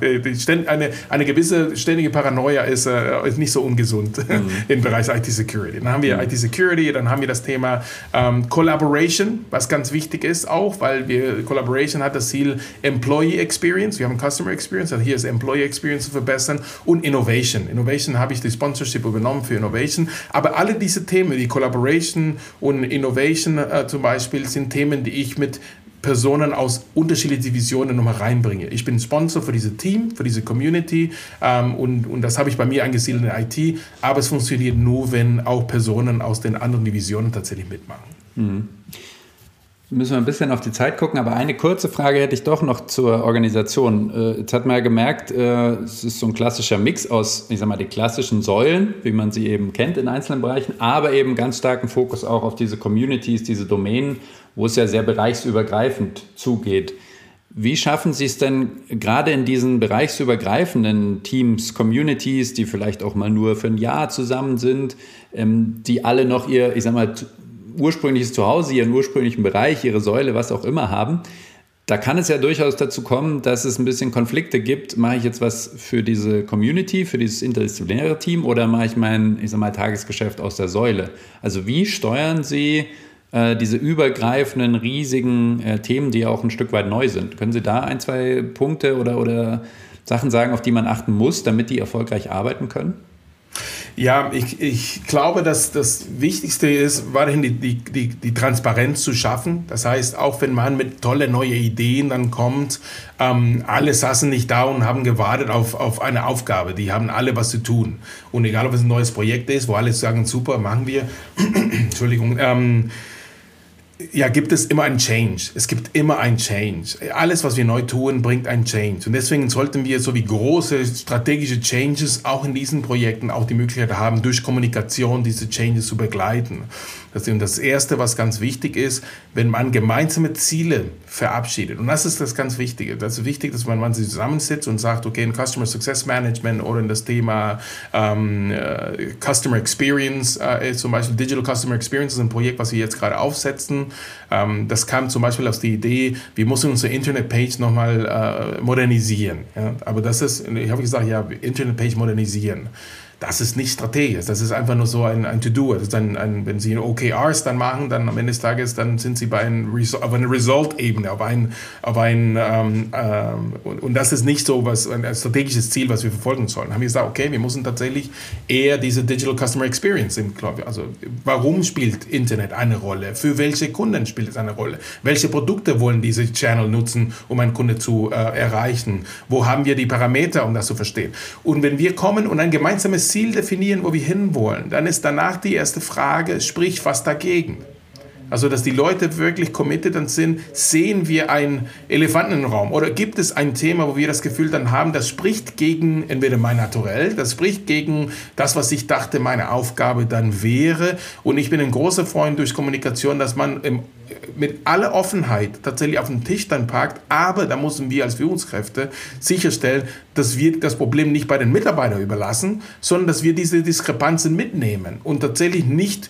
eine, eine gewisse ständige Paranoia ist, äh, ist nicht so ungesund mhm. im Bereich IT-Security. Dann haben wir mhm. IT-Security, dann haben wir das Thema ähm, Collaboration, was ganz wichtig ist auch, weil wir Collaboration hat das Ziel Employee Experience. Wir haben Customer Experience, also hier ist Employee Experience zu verbessern und Innovation. Innovation habe ich die Sponsorship übernommen für Innovation. Aber alle diese Themen, wie Collaboration und Innovation äh, zum Beispiel, sind Themen, die ich mit Personen aus unterschiedlichen Divisionen nochmal reinbringe. Ich bin Sponsor für dieses Team, für diese Community ähm, und, und das habe ich bei mir angesiedelt in IT, aber es funktioniert nur, wenn auch Personen aus den anderen Divisionen tatsächlich mitmachen. Mhm müssen wir ein bisschen auf die Zeit gucken, aber eine kurze Frage hätte ich doch noch zur Organisation. Äh, jetzt hat man ja gemerkt, äh, es ist so ein klassischer Mix aus, ich sag mal, die klassischen Säulen, wie man sie eben kennt in einzelnen Bereichen, aber eben ganz starken Fokus auch auf diese Communities, diese Domänen, wo es ja sehr bereichsübergreifend zugeht. Wie schaffen Sie es denn gerade in diesen bereichsübergreifenden Teams, Communities, die vielleicht auch mal nur für ein Jahr zusammen sind, ähm, die alle noch ihr, ich sag mal, ursprüngliches Zuhause, ihren ursprünglichen Bereich, ihre Säule, was auch immer haben, da kann es ja durchaus dazu kommen, dass es ein bisschen Konflikte gibt. Mache ich jetzt was für diese Community, für dieses interdisziplinäre Team oder mache ich mein, ich sag mal, Tagesgeschäft aus der Säule? Also wie steuern Sie äh, diese übergreifenden, riesigen äh, Themen, die ja auch ein Stück weit neu sind? Können Sie da ein, zwei Punkte oder, oder Sachen sagen, auf die man achten muss, damit die erfolgreich arbeiten können? Ja, ich, ich glaube, dass das Wichtigste ist, weiterhin die, die, die, die Transparenz zu schaffen. Das heißt, auch wenn man mit tolle neue Ideen dann kommt, ähm, alle saßen nicht da und haben gewartet auf, auf eine Aufgabe. Die haben alle was zu tun. Und egal, ob es ein neues Projekt ist, wo alle sagen, super, machen wir. Entschuldigung. Ähm, ja, gibt es immer einen Change. Es gibt immer einen Change. Alles, was wir neu tun, bringt einen Change. Und deswegen sollten wir so wie große strategische Changes auch in diesen Projekten auch die Möglichkeit haben, durch Kommunikation diese Changes zu begleiten. Ist das Erste, was ganz wichtig ist, wenn man gemeinsame Ziele verabschiedet. Und das ist das ganz Wichtige. Das ist wichtig, dass man, man sich zusammensitzt und sagt, okay, in Customer Success Management oder in das Thema ähm, äh, Customer Experience, äh, zum Beispiel Digital Customer Experience ist ein Projekt, was wir jetzt gerade aufsetzen. Ähm, das kam zum Beispiel aus der Idee, wir müssen unsere Internetpage nochmal äh, modernisieren. Ja? Aber das ist, ich habe gesagt, ja, Internetpage modernisieren das ist nicht strategisch. Das ist einfach nur so ein, ein To-Do. ein, ein, wenn Sie OKRs dann machen, dann am Ende des Tages, dann sind Sie bei einem auf einer Result-Ebene, auf ein, auf ein ähm, ähm, und, und, das ist nicht so was, ein strategisches Ziel, was wir verfolgen sollen. Haben wir gesagt, okay, wir müssen tatsächlich eher diese Digital Customer Experience, also warum spielt Internet eine Rolle? Für welche Kunden spielt es eine Rolle? Welche Produkte wollen diese Channel nutzen, um einen Kunde zu äh, erreichen? Wo haben wir die Parameter, um das zu verstehen? Und wenn wir kommen und ein gemeinsames Ziel definieren, wo wir hinwollen, dann ist danach die erste Frage, sprich was dagegen? Also, dass die Leute wirklich committed sind, sehen wir einen Elefanten im Raum oder gibt es ein Thema, wo wir das Gefühl dann haben, das spricht gegen entweder mein Naturell, das spricht gegen das, was ich dachte, meine Aufgabe dann wäre. Und ich bin ein großer Freund durch Kommunikation, dass man im mit aller Offenheit tatsächlich auf den Tisch dann packt, aber da müssen wir als Führungskräfte sicherstellen, dass wir das Problem nicht bei den Mitarbeitern überlassen, sondern dass wir diese Diskrepanzen mitnehmen und tatsächlich nicht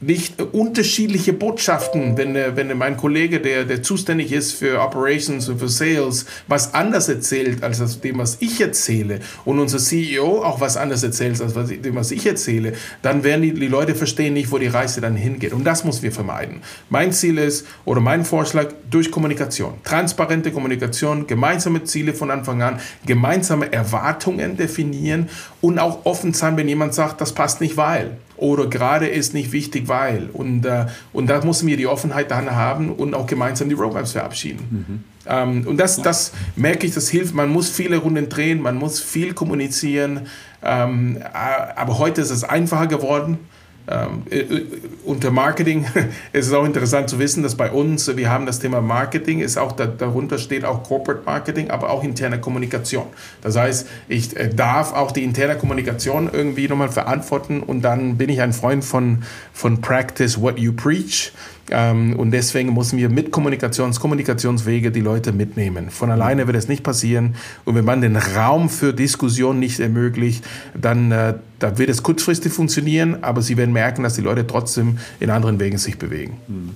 nicht unterschiedliche Botschaften, wenn, wenn mein Kollege, der, der zuständig ist für Operations und für Sales, was anders erzählt als das, dem, was ich erzähle und unser CEO auch was anders erzählt als was, dem, was ich erzähle, dann werden die, die Leute verstehen nicht, wo die Reise dann hingeht. Und das müssen wir vermeiden. Mein Ziel ist, oder mein Vorschlag, durch Kommunikation, transparente Kommunikation, gemeinsame Ziele von Anfang an, gemeinsame Erwartungen definieren und auch offen sein, wenn jemand sagt, das passt nicht, weil oder gerade ist nicht wichtig, weil. Und, äh, und da müssen wir die Offenheit dann haben und auch gemeinsam die Roadmaps verabschieden. Mhm. Ähm, und das, das merke ich, das hilft. Man muss viele Runden drehen, man muss viel kommunizieren. Ähm, aber heute ist es einfacher geworden. Ähm, äh, äh, unter Marketing ist es auch interessant zu wissen, dass bei uns, wir haben das Thema Marketing, ist auch da, darunter steht auch Corporate Marketing, aber auch interne Kommunikation. Das heißt, ich äh, darf auch die interne Kommunikation irgendwie nochmal verantworten und dann bin ich ein Freund von, von Practice What You Preach. Ähm, und deswegen müssen wir mit Kommunikations Kommunikationswege die Leute mitnehmen. Von alleine wird es nicht passieren. Und wenn man den Raum für Diskussion nicht ermöglicht, dann, äh, dann wird es kurzfristig funktionieren, aber sie werden merken, dass die Leute trotzdem in anderen Wegen sich bewegen. Mhm.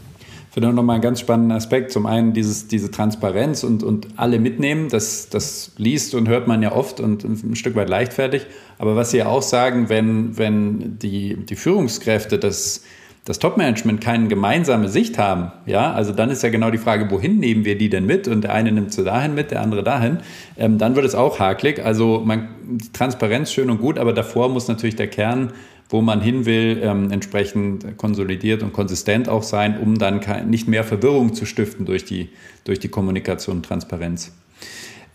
Ich finde nochmal einen ganz spannenden Aspekt. Zum einen dieses, diese Transparenz und, und alle mitnehmen. Das, das liest und hört man ja oft und ein Stück weit leichtfertig. Aber was Sie ja auch sagen, wenn, wenn die, die Führungskräfte das das Top-Management keine gemeinsame Sicht haben, ja, also dann ist ja genau die Frage, wohin nehmen wir die denn mit? Und der eine nimmt sie dahin mit, der andere dahin. Ähm, dann wird es auch hakelig. Also man, Transparenz schön und gut, aber davor muss natürlich der Kern, wo man hin will, ähm, entsprechend konsolidiert und konsistent auch sein, um dann nicht mehr Verwirrung zu stiften durch die, durch die Kommunikation und Transparenz.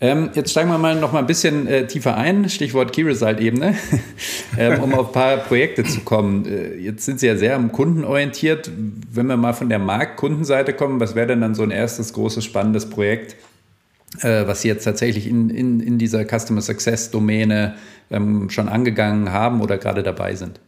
Ähm, jetzt steigen wir mal noch mal ein bisschen äh, tiefer ein, Stichwort Key Result Ebene, ähm, um auf ein paar Projekte zu kommen. Äh, jetzt sind Sie ja sehr am Kunden orientiert. Wenn wir mal von der Marktkundenseite kommen, was wäre denn dann so ein erstes großes spannendes Projekt, äh, was Sie jetzt tatsächlich in, in, in dieser Customer Success Domäne ähm, schon angegangen haben oder gerade dabei sind?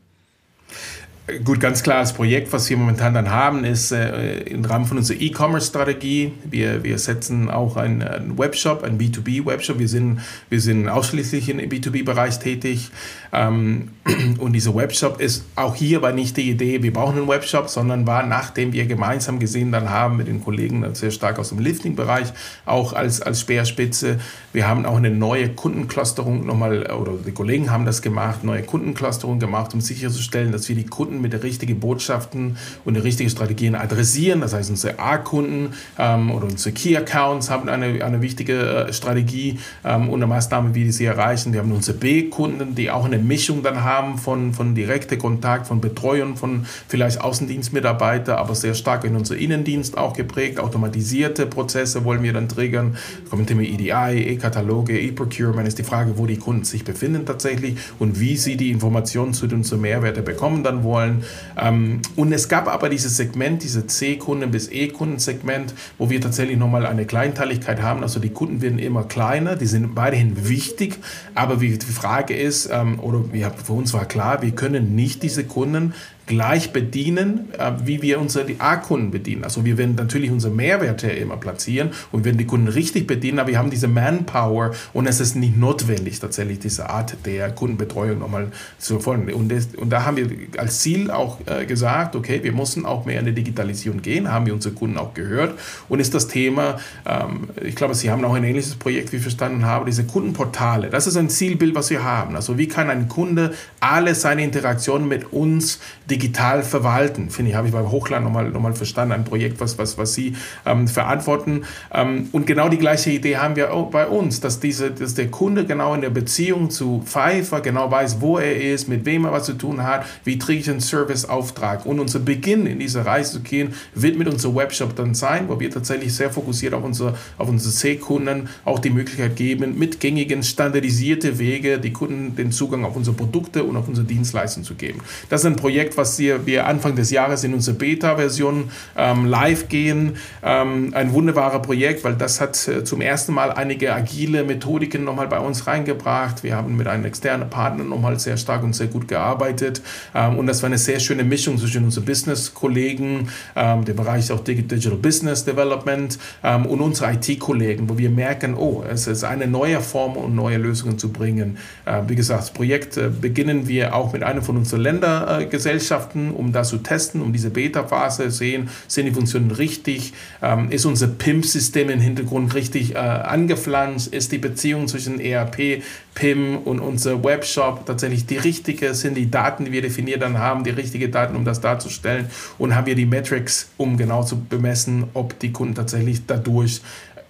Gut, ganz klar, das Projekt, was wir momentan dann haben, ist äh, im Rahmen von unserer E-Commerce-Strategie. Wir, wir setzen auch einen, einen Webshop, einen B2B-Webshop. Wir sind, wir sind ausschließlich im B2B-Bereich tätig. Ähm, und dieser Webshop ist auch hier war nicht die Idee, wir brauchen einen Webshop, sondern war, nachdem wir gemeinsam gesehen dann haben mit den Kollegen sehr stark aus dem Lifting-Bereich, auch als, als Speerspitze. Wir haben auch eine neue Kundenclusterung nochmal, oder die Kollegen haben das gemacht, neue Kundenclusterung gemacht, um sicherzustellen, dass wir die Kunden mit den richtigen Botschaften und den richtigen Strategien adressieren. Das heißt, unsere A-Kunden ähm, oder unsere Key-Accounts haben eine, eine wichtige äh, Strategie ähm, und eine Maßnahme, wie sie erreichen. Wir haben unsere B-Kunden, die auch eine Mischung dann haben von, von direkter Kontakt, von Betreuung, von vielleicht Außendienstmitarbeiter, aber sehr stark in unser Innendienst auch geprägt. Automatisierte Prozesse wollen wir dann triggern. Kommen Thema EDI, E-Kataloge, E-Procurement ist die Frage, wo die Kunden sich befinden tatsächlich und wie sie die Informationen zu den Mehrwerte bekommen dann wollen wollen. Ähm, und es gab aber dieses Segment, diese C-Kunden bis E-Kunden-Segment, wo wir tatsächlich nochmal eine Kleinteiligkeit haben. Also die Kunden werden immer kleiner, die sind weiterhin wichtig, aber die Frage ist, ähm, oder für uns war klar, wir können nicht diese Kunden gleich bedienen, äh, wie wir unsere A-Kunden bedienen. Also wir werden natürlich unsere Mehrwerte immer platzieren und werden die Kunden richtig bedienen, aber wir haben diese Manpower und es ist nicht notwendig, tatsächlich diese Art der Kundenbetreuung nochmal zu erfolgen. Und, das, und da haben wir als Ziel auch äh, gesagt, okay, wir müssen auch mehr in die Digitalisierung gehen, haben wir unsere Kunden auch gehört und ist das Thema, ähm, ich glaube, Sie haben auch ein ähnliches Projekt, wie ich verstanden habe, diese Kundenportale. Das ist ein Zielbild, was wir haben. Also wie kann ein Kunde alle seine Interaktionen mit uns digitalisieren digital verwalten. Finde ich, habe ich bei Hochland nochmal noch mal verstanden, ein Projekt, was, was, was Sie ähm, verantworten. Ähm, und genau die gleiche Idee haben wir auch bei uns, dass, diese, dass der Kunde genau in der Beziehung zu Pfeiffer genau weiß, wo er ist, mit wem er was zu tun hat, wie kriege ich einen Serviceauftrag. Und unser Beginn in diese Reise zu gehen, wird mit unserem Webshop dann sein, wo wir tatsächlich sehr fokussiert auf unsere, auf unsere C-Kunden auch die Möglichkeit geben, mit gängigen standardisierte Wege die Kunden den Zugang auf unsere Produkte und auf unsere Dienstleistungen zu geben. Das ist ein Projekt, was wir, Anfang des Jahres in unsere Beta-Version ähm, live gehen. Ähm, ein wunderbares Projekt, weil das hat äh, zum ersten Mal einige agile Methodiken nochmal bei uns reingebracht. Wir haben mit einem externen Partner nochmal sehr stark und sehr gut gearbeitet. Ähm, und das war eine sehr schöne Mischung zwischen unseren Business-Kollegen, ähm, der Bereich auch Digital Business Development ähm, und unsere IT-Kollegen, wo wir merken, oh, es ist eine neue Form, um neue Lösungen zu bringen. Äh, wie gesagt, das Projekt äh, beginnen wir auch mit einer von unseren Ländergesellschaften Gesellschaften, um das zu testen, um diese Beta-Phase zu sehen, sind die Funktionen richtig, ähm, ist unser PIM-System im Hintergrund richtig äh, angepflanzt, ist die Beziehung zwischen ERP, PIM und unser Webshop tatsächlich die richtige, sind die Daten, die wir definiert dann haben, die richtigen Daten, um das darzustellen? Und haben wir die Metrics, um genau zu bemessen, ob die Kunden tatsächlich dadurch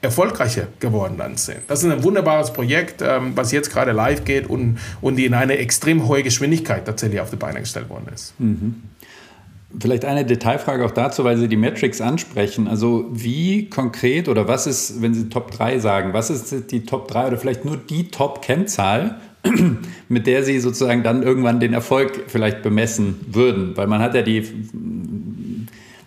erfolgreicher geworden dann sind. Das ist ein wunderbares Projekt, ähm, was jetzt gerade live geht und, und in eine extrem hohe Geschwindigkeit tatsächlich auf die Beine gestellt worden ist. Mhm. Vielleicht eine Detailfrage auch dazu, weil Sie die Metrics ansprechen. Also wie konkret oder was ist, wenn Sie Top 3 sagen, was ist die Top 3 oder vielleicht nur die Top-Kennzahl, mit der Sie sozusagen dann irgendwann den Erfolg vielleicht bemessen würden? Weil man hat ja die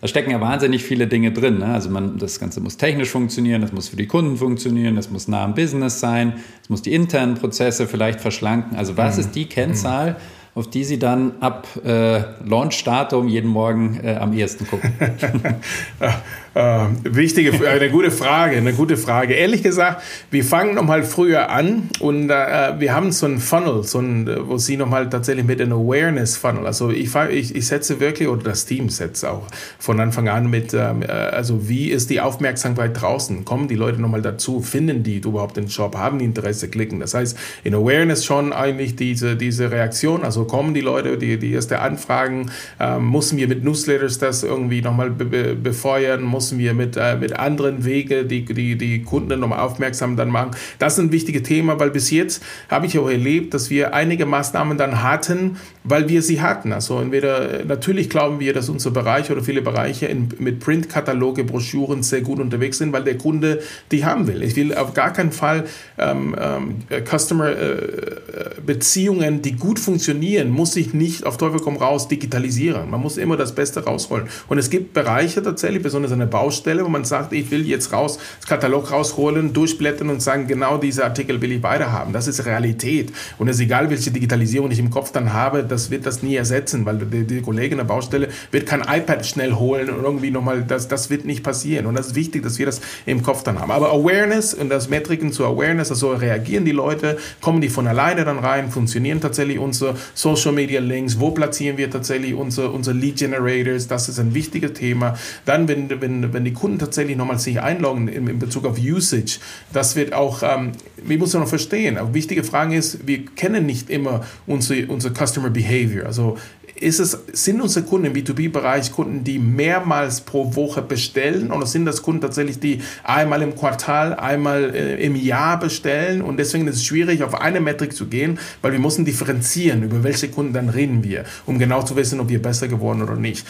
da stecken ja wahnsinnig viele Dinge drin. Ne? Also man, das Ganze muss technisch funktionieren, das muss für die Kunden funktionieren, das muss nah am Business sein, es muss die internen Prozesse vielleicht verschlanken. Also was mhm. ist die Kennzahl, auf die Sie dann ab äh, Launch-Datum jeden Morgen äh, am ehesten gucken? Äh, wichtige, eine gute Frage, eine gute Frage. Ehrlich gesagt, wir fangen noch mal früher an und äh, wir haben so ein Funnel, so ein, wo Sie noch mal tatsächlich mit einem Awareness-Funnel, also ich, ich, ich setze wirklich, oder das Team setzt auch von Anfang an mit, ähm, äh, also wie ist die Aufmerksamkeit draußen? Kommen die Leute noch mal dazu? Finden die überhaupt den Shop? Haben die Interesse? Klicken? Das heißt, in Awareness schon eigentlich diese, diese Reaktion, also kommen die Leute, die, die erste Anfragen, ähm, müssen wir mit Newsletters das irgendwie noch mal be befeuern? Muss müssen wir mit, äh, mit anderen Wege die, die, die Kunden nochmal aufmerksam dann machen. Das ist ein wichtiges Thema, weil bis jetzt habe ich auch erlebt, dass wir einige Maßnahmen dann hatten, weil wir sie hatten. Also entweder, natürlich glauben wir, dass unser Bereich oder viele Bereiche in, mit Printkataloge, Broschüren sehr gut unterwegs sind, weil der Kunde die haben will. Ich will auf gar keinen Fall ähm, ähm, Customer äh, Beziehungen, die gut funktionieren, muss ich nicht auf Teufel komm raus digitalisieren. Man muss immer das Beste rausholen. Und es gibt Bereiche tatsächlich, besonders eine Baustelle, wo man sagt, ich will jetzt raus, das Katalog rausholen, durchblättern und sagen, genau diese Artikel will ich weiterhaben. Das ist Realität. Und es ist egal, welche Digitalisierung ich im Kopf dann habe, das wird das nie ersetzen, weil die, die Kollegin der Baustelle wird kein iPad schnell holen und irgendwie nochmal, das, das wird nicht passieren. Und das ist wichtig, dass wir das im Kopf dann haben. Aber Awareness und das Metriken zu Awareness, also reagieren die Leute, kommen die von alleine dann rein, funktionieren tatsächlich unsere Social Media Links, wo platzieren wir tatsächlich unsere, unsere Lead Generators, das ist ein wichtiges Thema. Dann, wenn, wenn, wenn die Kunden tatsächlich nochmal sich einloggen in, in Bezug auf Usage, das wird auch, ähm, wir müssen noch verstehen, eine wichtige Frage ist, wir kennen nicht immer unsere, unsere Customer Behavior. Also ist es, sind unsere Kunden im B2B-Bereich Kunden, die mehrmals pro Woche bestellen oder sind das Kunden tatsächlich, die einmal im Quartal, einmal äh, im Jahr bestellen und deswegen ist es schwierig, auf eine Metrik zu gehen, weil wir müssen differenzieren, über welche Kunden dann reden wir, um genau zu wissen, ob wir besser geworden oder nicht.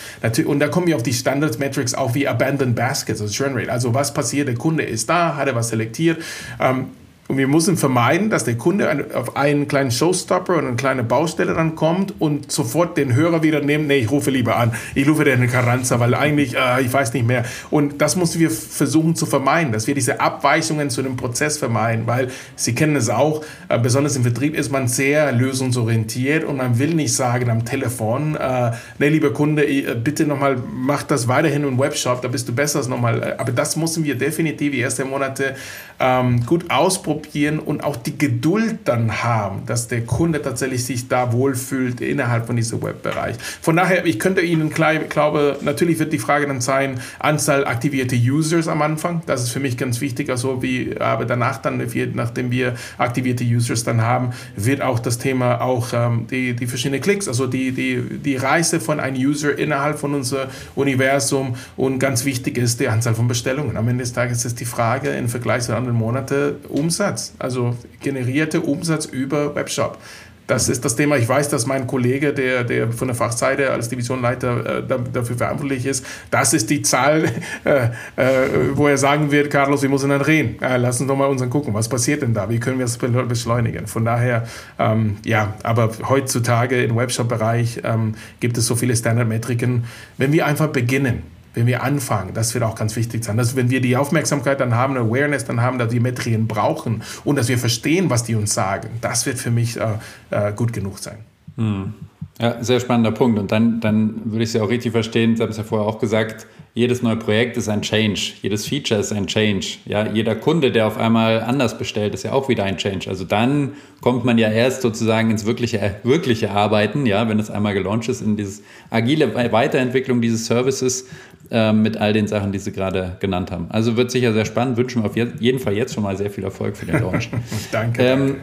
Und da kommen wir auf die Standard-Metrics auch wie Abandoned Baskets, also Churn Rate. Also was passiert, der Kunde ist da, hat er was selektiert, ähm, und wir müssen vermeiden, dass der Kunde auf einen kleinen Showstopper und eine kleine Baustelle dann kommt und sofort den Hörer wieder nimmt. Nee, ich rufe lieber an. Ich rufe den Carranza, weil eigentlich, äh, ich weiß nicht mehr. Und das müssen wir versuchen zu vermeiden, dass wir diese Abweichungen zu dem Prozess vermeiden, weil Sie kennen es auch, äh, besonders im Vertrieb ist man sehr lösungsorientiert und man will nicht sagen am Telefon, äh, nee, lieber Kunde, äh, bitte nochmal, mach das weiterhin im Webshop, da bist du besser nochmal. Äh, aber das müssen wir definitiv die ersten Monate ähm, gut ausprobieren und auch die Geduld dann haben, dass der Kunde tatsächlich sich da wohlfühlt innerhalb von diesem Webbereich. Von daher, ich könnte Ihnen klar, glaube, natürlich wird die Frage dann sein, Anzahl aktivierte Users am Anfang. Das ist für mich ganz wichtig. Also wie, aber danach dann, nachdem wir aktivierte Users dann haben, wird auch das Thema auch ähm, die, die verschiedenen Klicks, also die, die, die Reise von einem User innerhalb von unserem Universum und ganz wichtig ist die Anzahl von Bestellungen. Am Ende des Tages ist die Frage im Vergleich zu anderen Monate Umsatz, also generierte Umsatz über Webshop. Das ist das Thema. Ich weiß, dass mein Kollege, der, der von der Fachseite als Divisionleiter äh, dafür verantwortlich ist, das ist die Zahl, äh, äh, wo er sagen wird, Carlos, wir müssen dann reden. Äh, lass uns doch mal unseren gucken, was passiert denn da? Wie können wir das beschleunigen? Von daher, ähm, ja, aber heutzutage im Webshop-Bereich ähm, gibt es so viele Standardmetriken. Wenn wir einfach beginnen, wenn wir anfangen, das wird auch ganz wichtig sein, dass wenn wir die Aufmerksamkeit dann haben, Awareness dann haben, dass wir Metrien brauchen und dass wir verstehen, was die uns sagen, das wird für mich äh, äh, gut genug sein. Hm. Ja, sehr spannender Punkt. Und dann, dann würde ich Sie auch richtig verstehen, Sie haben es ja vorher auch gesagt, jedes neue Projekt ist ein Change, jedes Feature ist ein Change. Ja, jeder Kunde, der auf einmal anders bestellt, ist ja auch wieder ein Change. Also dann kommt man ja erst sozusagen ins wirkliche, wirkliche Arbeiten, ja, wenn es einmal gelauncht ist, in diese agile Weiterentwicklung dieses Services äh, mit all den Sachen, die Sie gerade genannt haben. Also wird sicher sehr spannend. Wünschen wir auf jeden Fall jetzt schon mal sehr viel Erfolg für den Launch. danke. Ähm,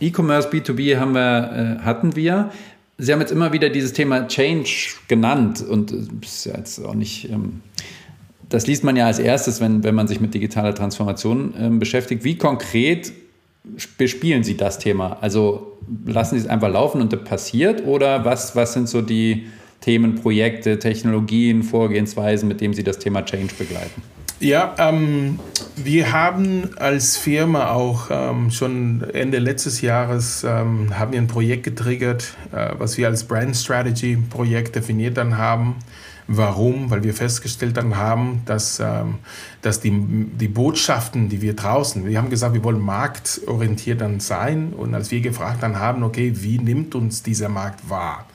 E-Commerce B2B haben wir, äh, hatten wir. Sie haben jetzt immer wieder dieses Thema Change genannt und das ist jetzt auch nicht. Ähm, das liest man ja als erstes, wenn, wenn man sich mit digitaler Transformation ähm, beschäftigt. Wie konkret bespielen Sie das Thema? Also lassen Sie es einfach laufen und das passiert oder was, was sind so die Themen, Projekte, Technologien, Vorgehensweisen, mit denen Sie das Thema Change begleiten? Ja, ähm, wir haben als Firma auch ähm, schon Ende letztes Jahres ähm, haben wir ein Projekt getriggert, äh, was wir als Brand Strategy Projekt definiert dann haben. Warum? Weil wir festgestellt dann haben, dass, ähm, dass die, die Botschaften, die wir draußen, wir haben gesagt, wir wollen marktorientiert dann sein und als wir gefragt dann haben, okay, wie nimmt uns dieser Markt wahr?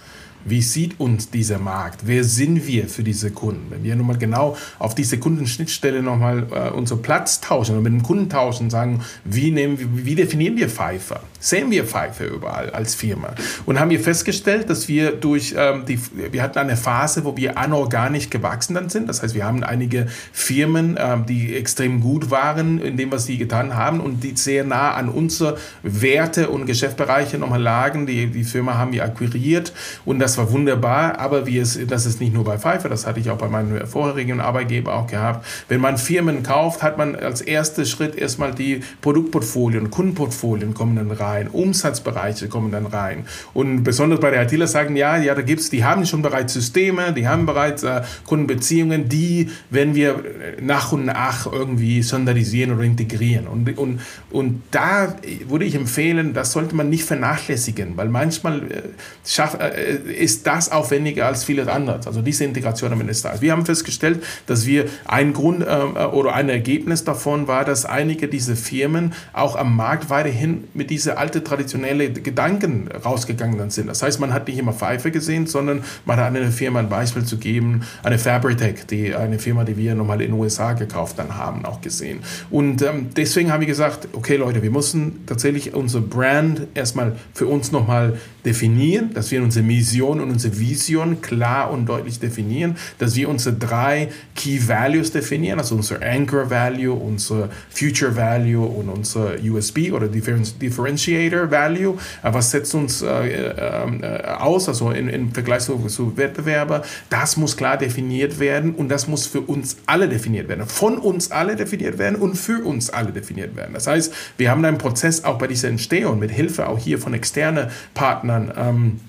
Wie sieht uns dieser Markt? Wer sind wir für diese Kunden? Wenn wir nochmal genau auf diese Kundenschnittstelle nochmal äh, unseren Platz tauschen und mit dem Kunden tauschen, sagen, wie, nehmen wie definieren wir Pfeifer? Sehen wir Pfeife überall als Firma? Und haben wir festgestellt, dass wir durch ähm, die, wir hatten eine Phase, wo wir anorganisch gewachsen dann sind. Das heißt, wir haben einige Firmen, ähm, die extrem gut waren in dem, was sie getan haben und die sehr nah an unsere Werte und Geschäftsbereiche nochmal lagen. Die, die Firma haben wir akquiriert und das das war wunderbar, aber wie es, das ist nicht nur bei Pfeiffer, das hatte ich auch bei meinem vorherigen Arbeitgeber auch gehabt. Wenn man Firmen kauft, hat man als erster Schritt erstmal die Produktportfolien, Kundenportfolien kommen dann rein, Umsatzbereiche kommen dann rein. Und besonders bei der ITler sagen, ja, ja, da gibt's, die haben schon bereits Systeme, die haben bereits äh, Kundenbeziehungen, die, wenn wir nach und nach irgendwie standardisieren oder integrieren. Und, und, und da würde ich empfehlen, das sollte man nicht vernachlässigen, weil manchmal äh, schaff, äh, ist das aufwendiger als vieles anderes. Also diese Integration am Ende des Tages. Wir haben festgestellt, dass wir ein Grund äh, oder ein Ergebnis davon war, dass einige dieser Firmen auch am Markt weiterhin mit diese alte traditionelle Gedanken rausgegangen sind. Das heißt, man hat nicht immer Pfeife gesehen, sondern man hat eine Firma ein Beispiel zu geben, eine Fabritech, die eine Firma, die wir nochmal in den USA gekauft dann haben, auch gesehen. Und ähm, deswegen habe ich gesagt, okay Leute, wir müssen tatsächlich unser Brand erstmal für uns nochmal definieren, dass wir unsere Mission und unsere Vision klar und deutlich definieren, dass wir unsere drei Key Values definieren, also unser Anchor Value, unser Future Value und unser USB oder Differentiator Value. Äh, was setzt uns äh, äh, aus, also im Vergleich zu, zu Wettbewerber? Das muss klar definiert werden und das muss für uns alle definiert werden, von uns alle definiert werden und für uns alle definiert werden. Das heißt, wir haben einen Prozess auch bei dieser Entstehung mit Hilfe auch hier von externen Partnern Partnern ähm,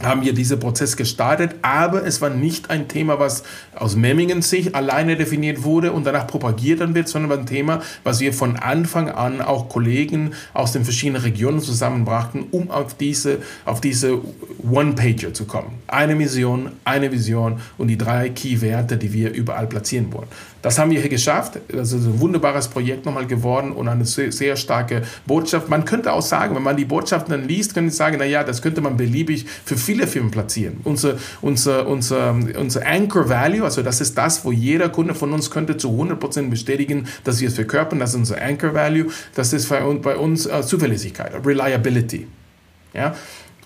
haben wir diesen Prozess gestartet, aber es war nicht ein Thema, was aus Memmingen sich alleine definiert wurde und danach propagiert dann wird, sondern war ein Thema, was wir von Anfang an auch Kollegen aus den verschiedenen Regionen zusammenbrachten, um auf diese, auf diese One-Pager zu kommen. Eine Mission, eine Vision und die drei Key-Werte, die wir überall platzieren wollen. Das haben wir hier geschafft. Das ist ein wunderbares Projekt nochmal geworden und eine sehr, sehr starke Botschaft. Man könnte auch sagen, wenn man die Botschaften dann liest, könnte man sagen, naja, das könnte man beliebig für viele Firmen platzieren. Unser, unser, unser, unser Anchor Value, also das ist das, wo jeder Kunde von uns könnte zu 100% bestätigen, dass wir es verkörpern. Das ist unser Anchor Value. Das ist bei uns uh, Zuverlässigkeit, Reliability. Ja?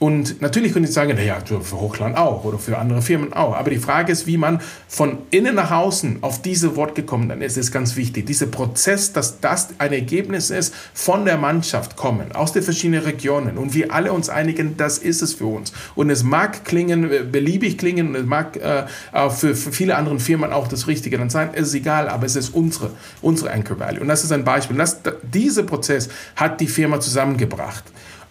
Und natürlich können Sie sagen, naja, für Hochland auch oder für andere Firmen auch. Aber die Frage ist, wie man von innen nach außen auf diese Wort gekommen ist, ist ganz wichtig. Dieser Prozess, dass das ein Ergebnis ist von der Mannschaft kommen, aus den verschiedenen Regionen und wir alle uns einigen, das ist es für uns. Und es mag klingen, äh, beliebig klingen und es mag äh, für, für viele andere Firmen auch das Richtige dann sein, es ist egal, aber es ist unsere, unsere Anchor Value. Und das ist ein Beispiel. Das, dieser Prozess hat die Firma zusammengebracht.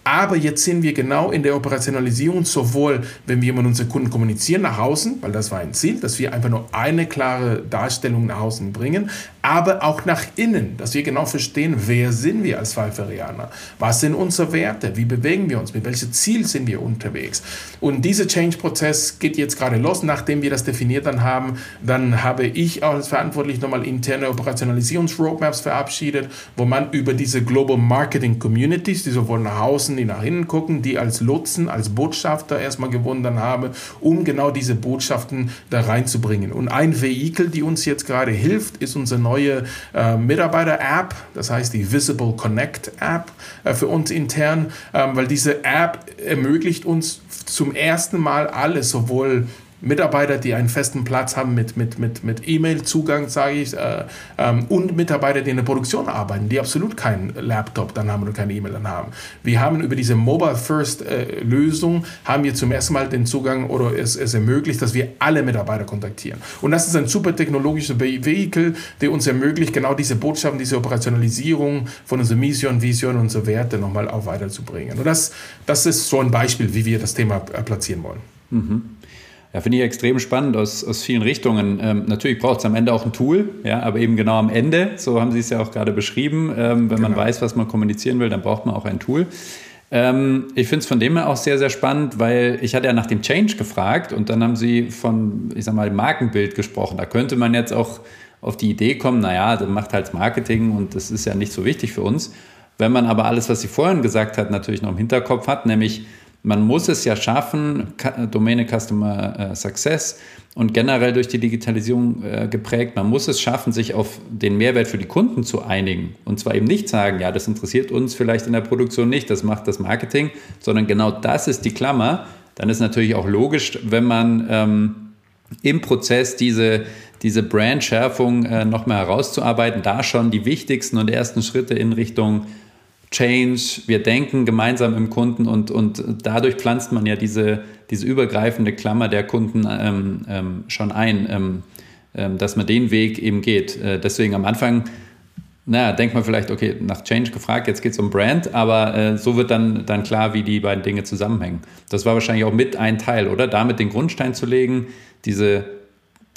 Aber jetzt sind wir genau in der Operationalisierung, sowohl wenn wir mit unseren Kunden kommunizieren nach außen, weil das war ein Ziel, dass wir einfach nur eine klare Darstellung nach außen bringen, aber auch nach innen, dass wir genau verstehen, wer sind wir als Pfeiferianer, was sind unsere Werte, wie bewegen wir uns, mit welchem Ziel sind wir unterwegs. Und dieser Change-Prozess geht jetzt gerade los, nachdem wir das definiert dann haben, dann habe ich als verantwortlich nochmal interne Operationalisierungs-Roadmaps verabschiedet, wo man über diese Global Marketing Communities, die sowohl nach außen, die nach innen gucken, die als Lotsen, als Botschafter erstmal gewonnen habe, um genau diese Botschaften da reinzubringen. Und ein Vehikel, die uns jetzt gerade hilft, ist unser neues neue äh, Mitarbeiter-App, das heißt die Visible Connect App äh, für uns intern, ähm, weil diese App ermöglicht uns zum ersten Mal alles, sowohl Mitarbeiter, die einen festen Platz haben mit, mit, mit, mit E-Mail-Zugang, sage ich, äh, ähm, und Mitarbeiter, die in der Produktion arbeiten, die absolut keinen Laptop dann haben oder keine E-Mail dann haben. Wir haben über diese Mobile First äh, haben wir zum ersten Mal den Zugang oder es, es ermöglicht, dass wir alle Mitarbeiter kontaktieren. Und das ist ein super technologisches Vehikel, der uns ermöglicht, genau diese Botschaften, diese Operationalisierung von unserer Mission, Vision, und unsere Werte nochmal auch weiterzubringen. Und das, das ist so ein Beispiel, wie wir das Thema äh, platzieren wollen. Mhm. Ja, finde ich extrem spannend aus, aus vielen Richtungen. Ähm, natürlich braucht es am Ende auch ein Tool, ja, aber eben genau am Ende, so haben Sie es ja auch gerade beschrieben. Ähm, wenn genau. man weiß, was man kommunizieren will, dann braucht man auch ein Tool. Ähm, ich finde es von dem her auch sehr, sehr spannend, weil ich hatte ja nach dem Change gefragt und dann haben Sie von, ich sag mal, Markenbild gesprochen. Da könnte man jetzt auch auf die Idee kommen, naja, das macht halt Marketing und das ist ja nicht so wichtig für uns. Wenn man aber alles, was Sie vorhin gesagt hat, natürlich noch im Hinterkopf hat, nämlich man muss es ja schaffen, Domäne Customer äh, Success und generell durch die Digitalisierung äh, geprägt, man muss es schaffen, sich auf den Mehrwert für die Kunden zu einigen. Und zwar eben nicht sagen, ja, das interessiert uns vielleicht in der Produktion nicht, das macht das Marketing, sondern genau das ist die Klammer. Dann ist natürlich auch logisch, wenn man ähm, im Prozess diese, diese Brandschärfung äh, noch mehr herauszuarbeiten, da schon die wichtigsten und ersten Schritte in Richtung Change, wir denken gemeinsam im Kunden und, und dadurch pflanzt man ja diese, diese übergreifende Klammer der Kunden ähm, ähm, schon ein, ähm, ähm dass man den Weg eben geht. Äh, deswegen am Anfang, naja, denkt man vielleicht, okay, nach Change gefragt, jetzt geht es um Brand, aber äh, so wird dann, dann klar, wie die beiden Dinge zusammenhängen. Das war wahrscheinlich auch mit ein Teil, oder? Damit den Grundstein zu legen, diese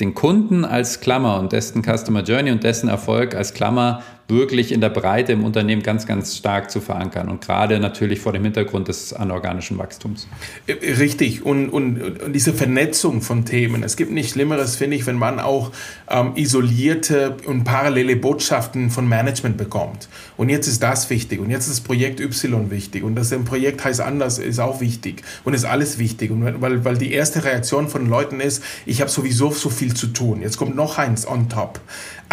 den Kunden als Klammer und dessen Customer Journey und dessen Erfolg als Klammer wirklich in der Breite im Unternehmen ganz, ganz stark zu verankern und gerade natürlich vor dem Hintergrund des anorganischen Wachstums. Äh, richtig und, und, und diese Vernetzung von Themen. Es gibt nichts Schlimmeres, finde ich, wenn man auch ähm, isolierte und parallele Botschaften von Management bekommt. Und jetzt ist das wichtig und jetzt ist Projekt Y wichtig und das Projekt heißt anders, ist auch wichtig und ist alles wichtig. Und weil, weil die erste Reaktion von Leuten ist, ich habe sowieso so viel zu tun. Jetzt kommt noch eins on top.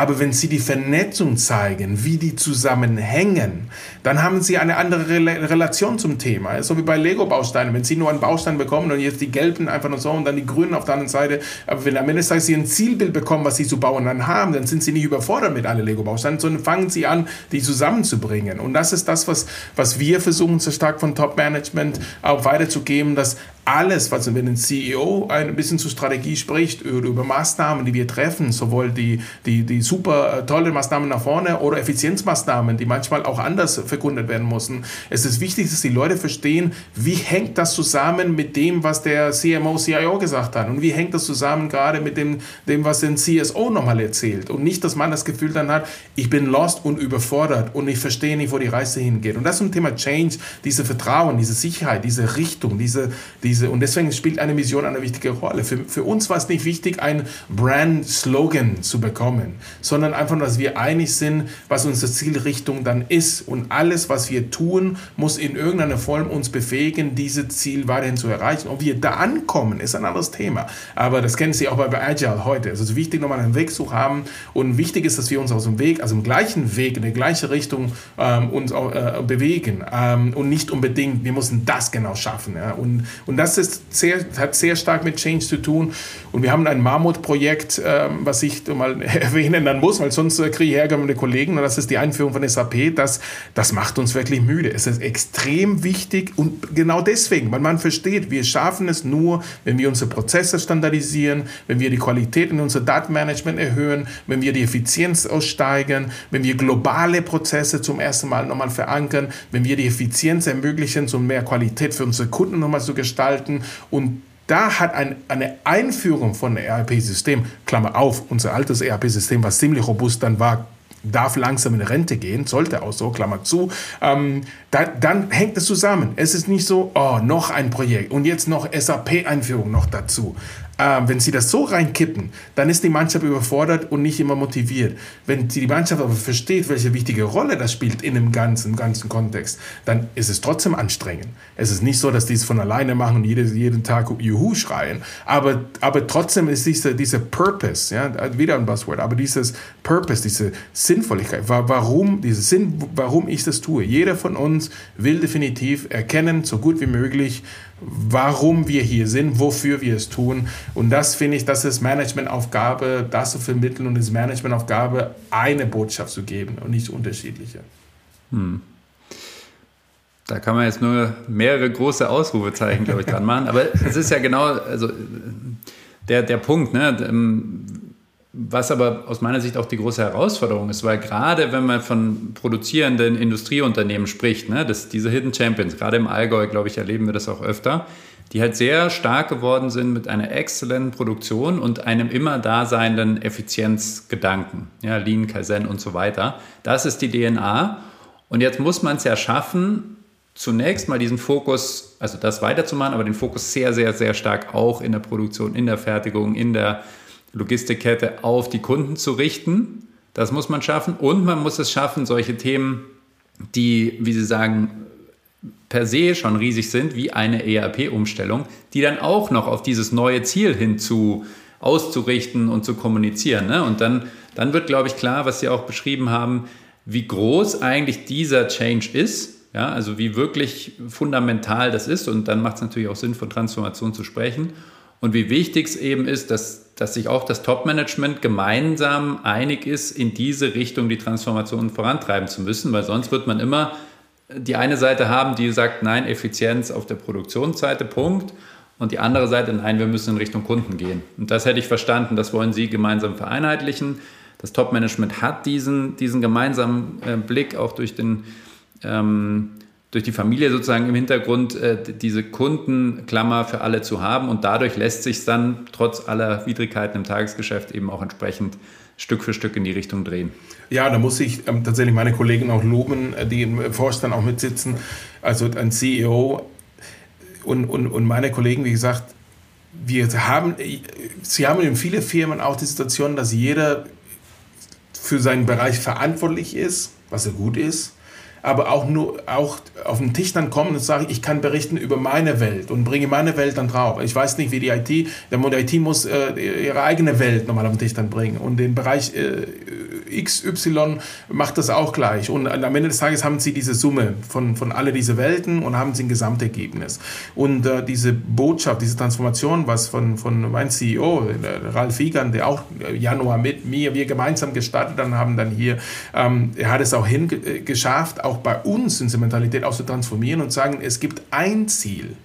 Aber wenn Sie die Vernetzung zeigen, wie die zusammenhängen, dann haben Sie eine andere Relation zum Thema. So wie bei Lego-Bausteinen. Wenn Sie nur einen Baustein bekommen und jetzt die gelben einfach nur so und dann die grünen auf der anderen Seite. Aber wenn am Ende des Sie ein Zielbild bekommen, was Sie zu bauen dann haben, dann sind Sie nicht überfordert mit allen Lego-Bausteinen, sondern fangen Sie an, die zusammenzubringen. Und das ist das, was, was wir versuchen, so stark von Top-Management auch weiterzugeben, dass alles, was wenn ein CEO ein bisschen zur Strategie spricht, über Maßnahmen, die wir treffen, sowohl die, die, die super äh, tolle Maßnahmen nach vorne oder Effizienzmaßnahmen, die manchmal auch anders verkundet werden müssen. Es ist wichtig, dass die Leute verstehen, wie hängt das zusammen mit dem, was der CMO, CIO gesagt hat und wie hängt das zusammen gerade mit dem, dem was der CSO nochmal erzählt und nicht, dass man das Gefühl dann hat, ich bin lost und überfordert und ich verstehe nicht, wo die Reise hingeht. Und das ein Thema Change, diese Vertrauen, diese Sicherheit, diese Richtung, diese, diese diese, und deswegen spielt eine Mission eine wichtige Rolle. Für, für uns war es nicht wichtig, ein Brand-Slogan zu bekommen, sondern einfach, dass wir einig sind, was unsere Zielrichtung dann ist. Und alles, was wir tun, muss in irgendeiner Form uns befähigen, dieses Ziel weiterhin zu erreichen. Ob wir da ankommen, ist ein anderes Thema. Aber das kennen Sie auch bei Agile heute. Es ist wichtig, nochmal einen Weg zu haben. Und wichtig ist, dass wir uns aus dem Weg, also im gleichen Weg, in der gleichen Richtung ähm, uns auch, äh, bewegen. Ähm, und nicht unbedingt, wir müssen das genau schaffen. Ja? Und, und das ist sehr, hat sehr stark mit Change zu tun. Und wir haben ein Mammutprojekt, ähm, was ich mal erwähnen dann muss, weil sonst äh, kriege ich Ärger mit den Kollegen. Und das ist die Einführung von SAP. Das, das macht uns wirklich müde. Es ist extrem wichtig und genau deswegen, weil man versteht, wir schaffen es nur, wenn wir unsere Prozesse standardisieren, wenn wir die Qualität in unser Datenmanagement erhöhen, wenn wir die Effizienz aussteigen, wenn wir globale Prozesse zum ersten Mal nochmal verankern, wenn wir die Effizienz ermöglichen, um mehr Qualität für unsere Kunden nochmal zu gestalten gestalten und da hat ein, eine Einführung von ERP-System, Klammer auf, unser altes ERP-System, was ziemlich robust dann war, darf langsam in Rente gehen, sollte auch so, Klammer zu, ähm, dann, dann hängt es zusammen. Es ist nicht so, oh, noch ein Projekt und jetzt noch SAP-Einführung noch dazu. Ähm, wenn sie das so reinkippen, dann ist die Mannschaft überfordert und nicht immer motiviert. Wenn die Mannschaft aber versteht, welche wichtige Rolle das spielt in dem ganzen, ganzen Kontext, dann ist es trotzdem anstrengend. Es ist nicht so, dass die es von alleine machen und jede, jeden Tag Juhu schreien, aber, aber trotzdem ist dieser, dieser Purpose, ja, wieder ein Buzzword, aber dieses Purpose, diese Sinnvolligkeit, warum, diese Sinn, warum ich das tue. Jeder von uns will definitiv erkennen, so gut wie möglich, warum wir hier sind, wofür wir es tun. Und das finde ich, das ist Managementaufgabe, das zu vermitteln und es ist Managementaufgabe, eine Botschaft zu geben und nicht unterschiedliche. Hm. Da kann man jetzt nur mehrere große Ausrufezeichen, glaube ich, dran machen. Aber es ist ja genau, also der, der Punkt, ne? Was aber aus meiner Sicht auch die große Herausforderung ist, weil gerade wenn man von produzierenden Industrieunternehmen spricht, ne, dass diese Hidden Champions, gerade im Allgäu, glaube ich, erleben wir das auch öfter, die halt sehr stark geworden sind mit einer exzellenten Produktion und einem immer daseinenden Effizienzgedanken, ja, Lean, Kaizen und so weiter. Das ist die DNA. Und jetzt muss man es ja schaffen, zunächst mal diesen Fokus, also das weiterzumachen, aber den Fokus sehr, sehr, sehr stark auch in der Produktion, in der Fertigung, in der Logistikkette auf die Kunden zu richten. Das muss man schaffen. Und man muss es schaffen, solche Themen, die, wie Sie sagen, per se schon riesig sind, wie eine ERP-Umstellung, die dann auch noch auf dieses neue Ziel hinzu auszurichten und zu kommunizieren. Ne? Und dann, dann wird, glaube ich, klar, was Sie auch beschrieben haben, wie groß eigentlich dieser Change ist. Ja, also wie wirklich fundamental das ist. Und dann macht es natürlich auch Sinn, von Transformation zu sprechen. Und wie wichtig es eben ist, dass dass sich auch das Top-Management gemeinsam einig ist, in diese Richtung die Transformation vorantreiben zu müssen, weil sonst wird man immer die eine Seite haben, die sagt, nein, Effizienz auf der Produktionsseite, Punkt. Und die andere Seite, nein, wir müssen in Richtung Kunden gehen. Und das hätte ich verstanden, das wollen Sie gemeinsam vereinheitlichen. Das Top-Management hat diesen, diesen gemeinsamen äh, Blick auch durch, den, ähm, durch die Familie sozusagen im Hintergrund, äh, diese Kundenklammer für alle zu haben. Und dadurch lässt sich dann trotz aller Widrigkeiten im Tagesgeschäft eben auch entsprechend Stück für Stück in die Richtung drehen. Ja, da muss ich ähm, tatsächlich meine Kollegen auch loben, äh, die im Vorstand auch mitsitzen. Also ein CEO und, und, und meine Kollegen, wie gesagt, wir haben, sie haben in vielen Firmen auch die Situation, dass jeder für seinen Bereich verantwortlich ist, was er gut ist aber auch nur auch auf den Tisch dann kommen und sagen, ich kann berichten über meine Welt und bringe meine Welt dann drauf. Ich weiß nicht, wie die IT, der IT muss äh, ihre eigene Welt nochmal auf den Tisch dann bringen und den Bereich äh, XY macht das auch gleich. Und am Ende des Tages haben sie diese Summe von, von alle diese Welten und haben sie ein Gesamtergebnis. Und äh, diese Botschaft, diese Transformation, was von, von meinem CEO, Ralf Wiegand, der auch Januar mit mir, wir gemeinsam gestartet dann haben, dann hier, ähm, er hat es auch hingeschafft, auch bei uns unsere Mentalität auch zu transformieren und sagen, es gibt ein Ziel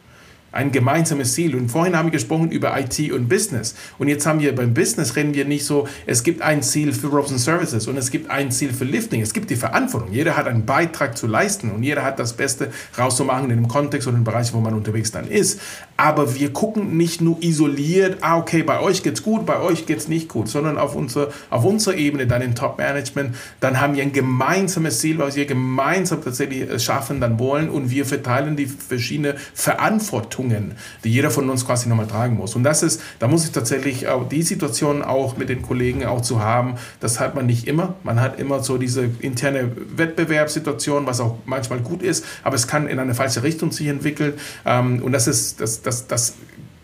ein gemeinsames Ziel. Und vorhin haben wir gesprochen über IT und Business. Und jetzt haben wir beim Business reden wir nicht so, es gibt ein Ziel für Robson Services und es gibt ein Ziel für Lifting. Es gibt die Verantwortung. Jeder hat einen Beitrag zu leisten und jeder hat das Beste rauszumachen in dem Kontext oder im Bereich, wo man unterwegs dann ist. Aber wir gucken nicht nur isoliert, ah, okay, bei euch geht's gut, bei euch geht's nicht gut, sondern auf, unsere, auf unserer Ebene, dann im Top-Management, dann haben wir ein gemeinsames Ziel, was wir gemeinsam tatsächlich äh, schaffen dann wollen und wir verteilen die verschiedenen Verantwortungen, die jeder von uns quasi nochmal tragen muss. Und das ist, da muss ich tatsächlich die Situation auch mit den Kollegen auch zu haben, das hat man nicht immer. Man hat immer so diese interne Wettbewerbssituation, was auch manchmal gut ist, aber es kann in eine falsche Richtung sich entwickeln. Ähm, und das ist, das, das, das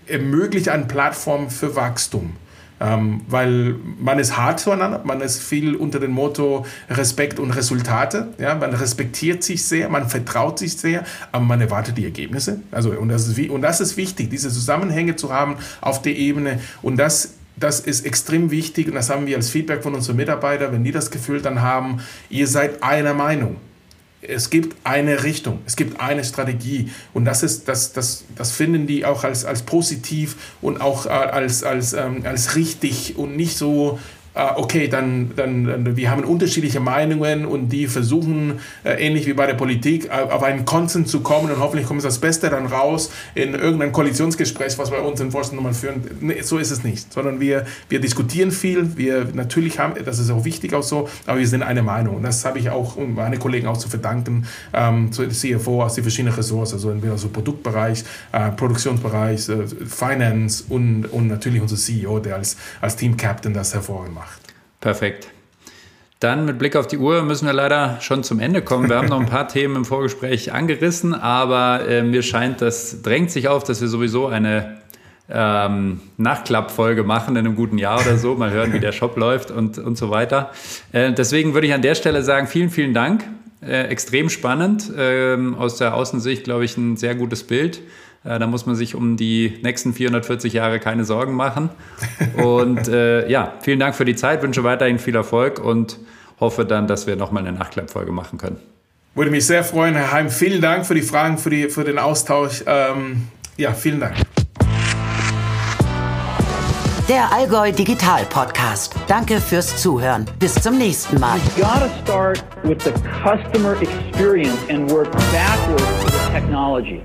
ermöglicht eine Plattform für Wachstum. Ähm, weil man ist hart zueinander, man ist viel unter dem Motto Respekt und Resultate. Ja, man respektiert sich sehr, man vertraut sich sehr, aber man erwartet die Ergebnisse. Also, und, das ist, und das ist wichtig, diese Zusammenhänge zu haben auf der Ebene. Und das das ist extrem wichtig und das haben wir als Feedback von unseren Mitarbeitern, wenn die das Gefühl dann haben, ihr seid einer Meinung es gibt eine Richtung, es gibt eine Strategie. Und das ist das, das, das finden die auch als, als positiv und auch äh, als, als, ähm, als richtig und nicht so okay, dann, dann, dann, wir haben unterschiedliche Meinungen und die versuchen, äh, ähnlich wie bei der Politik, auf einen Konsens zu kommen und hoffentlich kommt das Beste dann raus in irgendein Koalitionsgespräch, was wir uns in Forsten nochmal führen. Nee, so ist es nicht, sondern wir, wir diskutieren viel, wir natürlich haben, das ist auch wichtig auch so, aber wir sind eine Meinung und das habe ich auch, um meine Kollegen auch zu verdanken, ähm, zu CFO aus den verschiedenen Ressorts, also entweder so Produktbereich, äh, Produktionsbereich, äh, Finance und, und natürlich unser CEO, der als, als Team Captain das hervorgemacht Perfekt. Dann mit Blick auf die Uhr müssen wir leider schon zum Ende kommen. Wir haben noch ein paar Themen im Vorgespräch angerissen, aber äh, mir scheint, das drängt sich auf, dass wir sowieso eine ähm, Nachklappfolge machen in einem guten Jahr oder so. Mal hören, wie der Shop läuft und, und so weiter. Äh, deswegen würde ich an der Stelle sagen, vielen, vielen Dank. Äh, extrem spannend. Ähm, aus der Außensicht, glaube ich, ein sehr gutes Bild. Äh, da muss man sich um die nächsten 440 Jahre keine Sorgen machen. Und äh, ja, vielen Dank für die Zeit, wünsche weiterhin viel Erfolg und hoffe dann, dass wir nochmal eine Nachklappfolge machen können. Würde mich sehr freuen, Herr Heim. Vielen Dank für die Fragen, für, die, für den Austausch. Ähm, ja, vielen Dank. Der Allgäu Digital Podcast. Danke fürs Zuhören. Bis zum nächsten Mal. You gotta start with the customer experience and work backwards to the technology.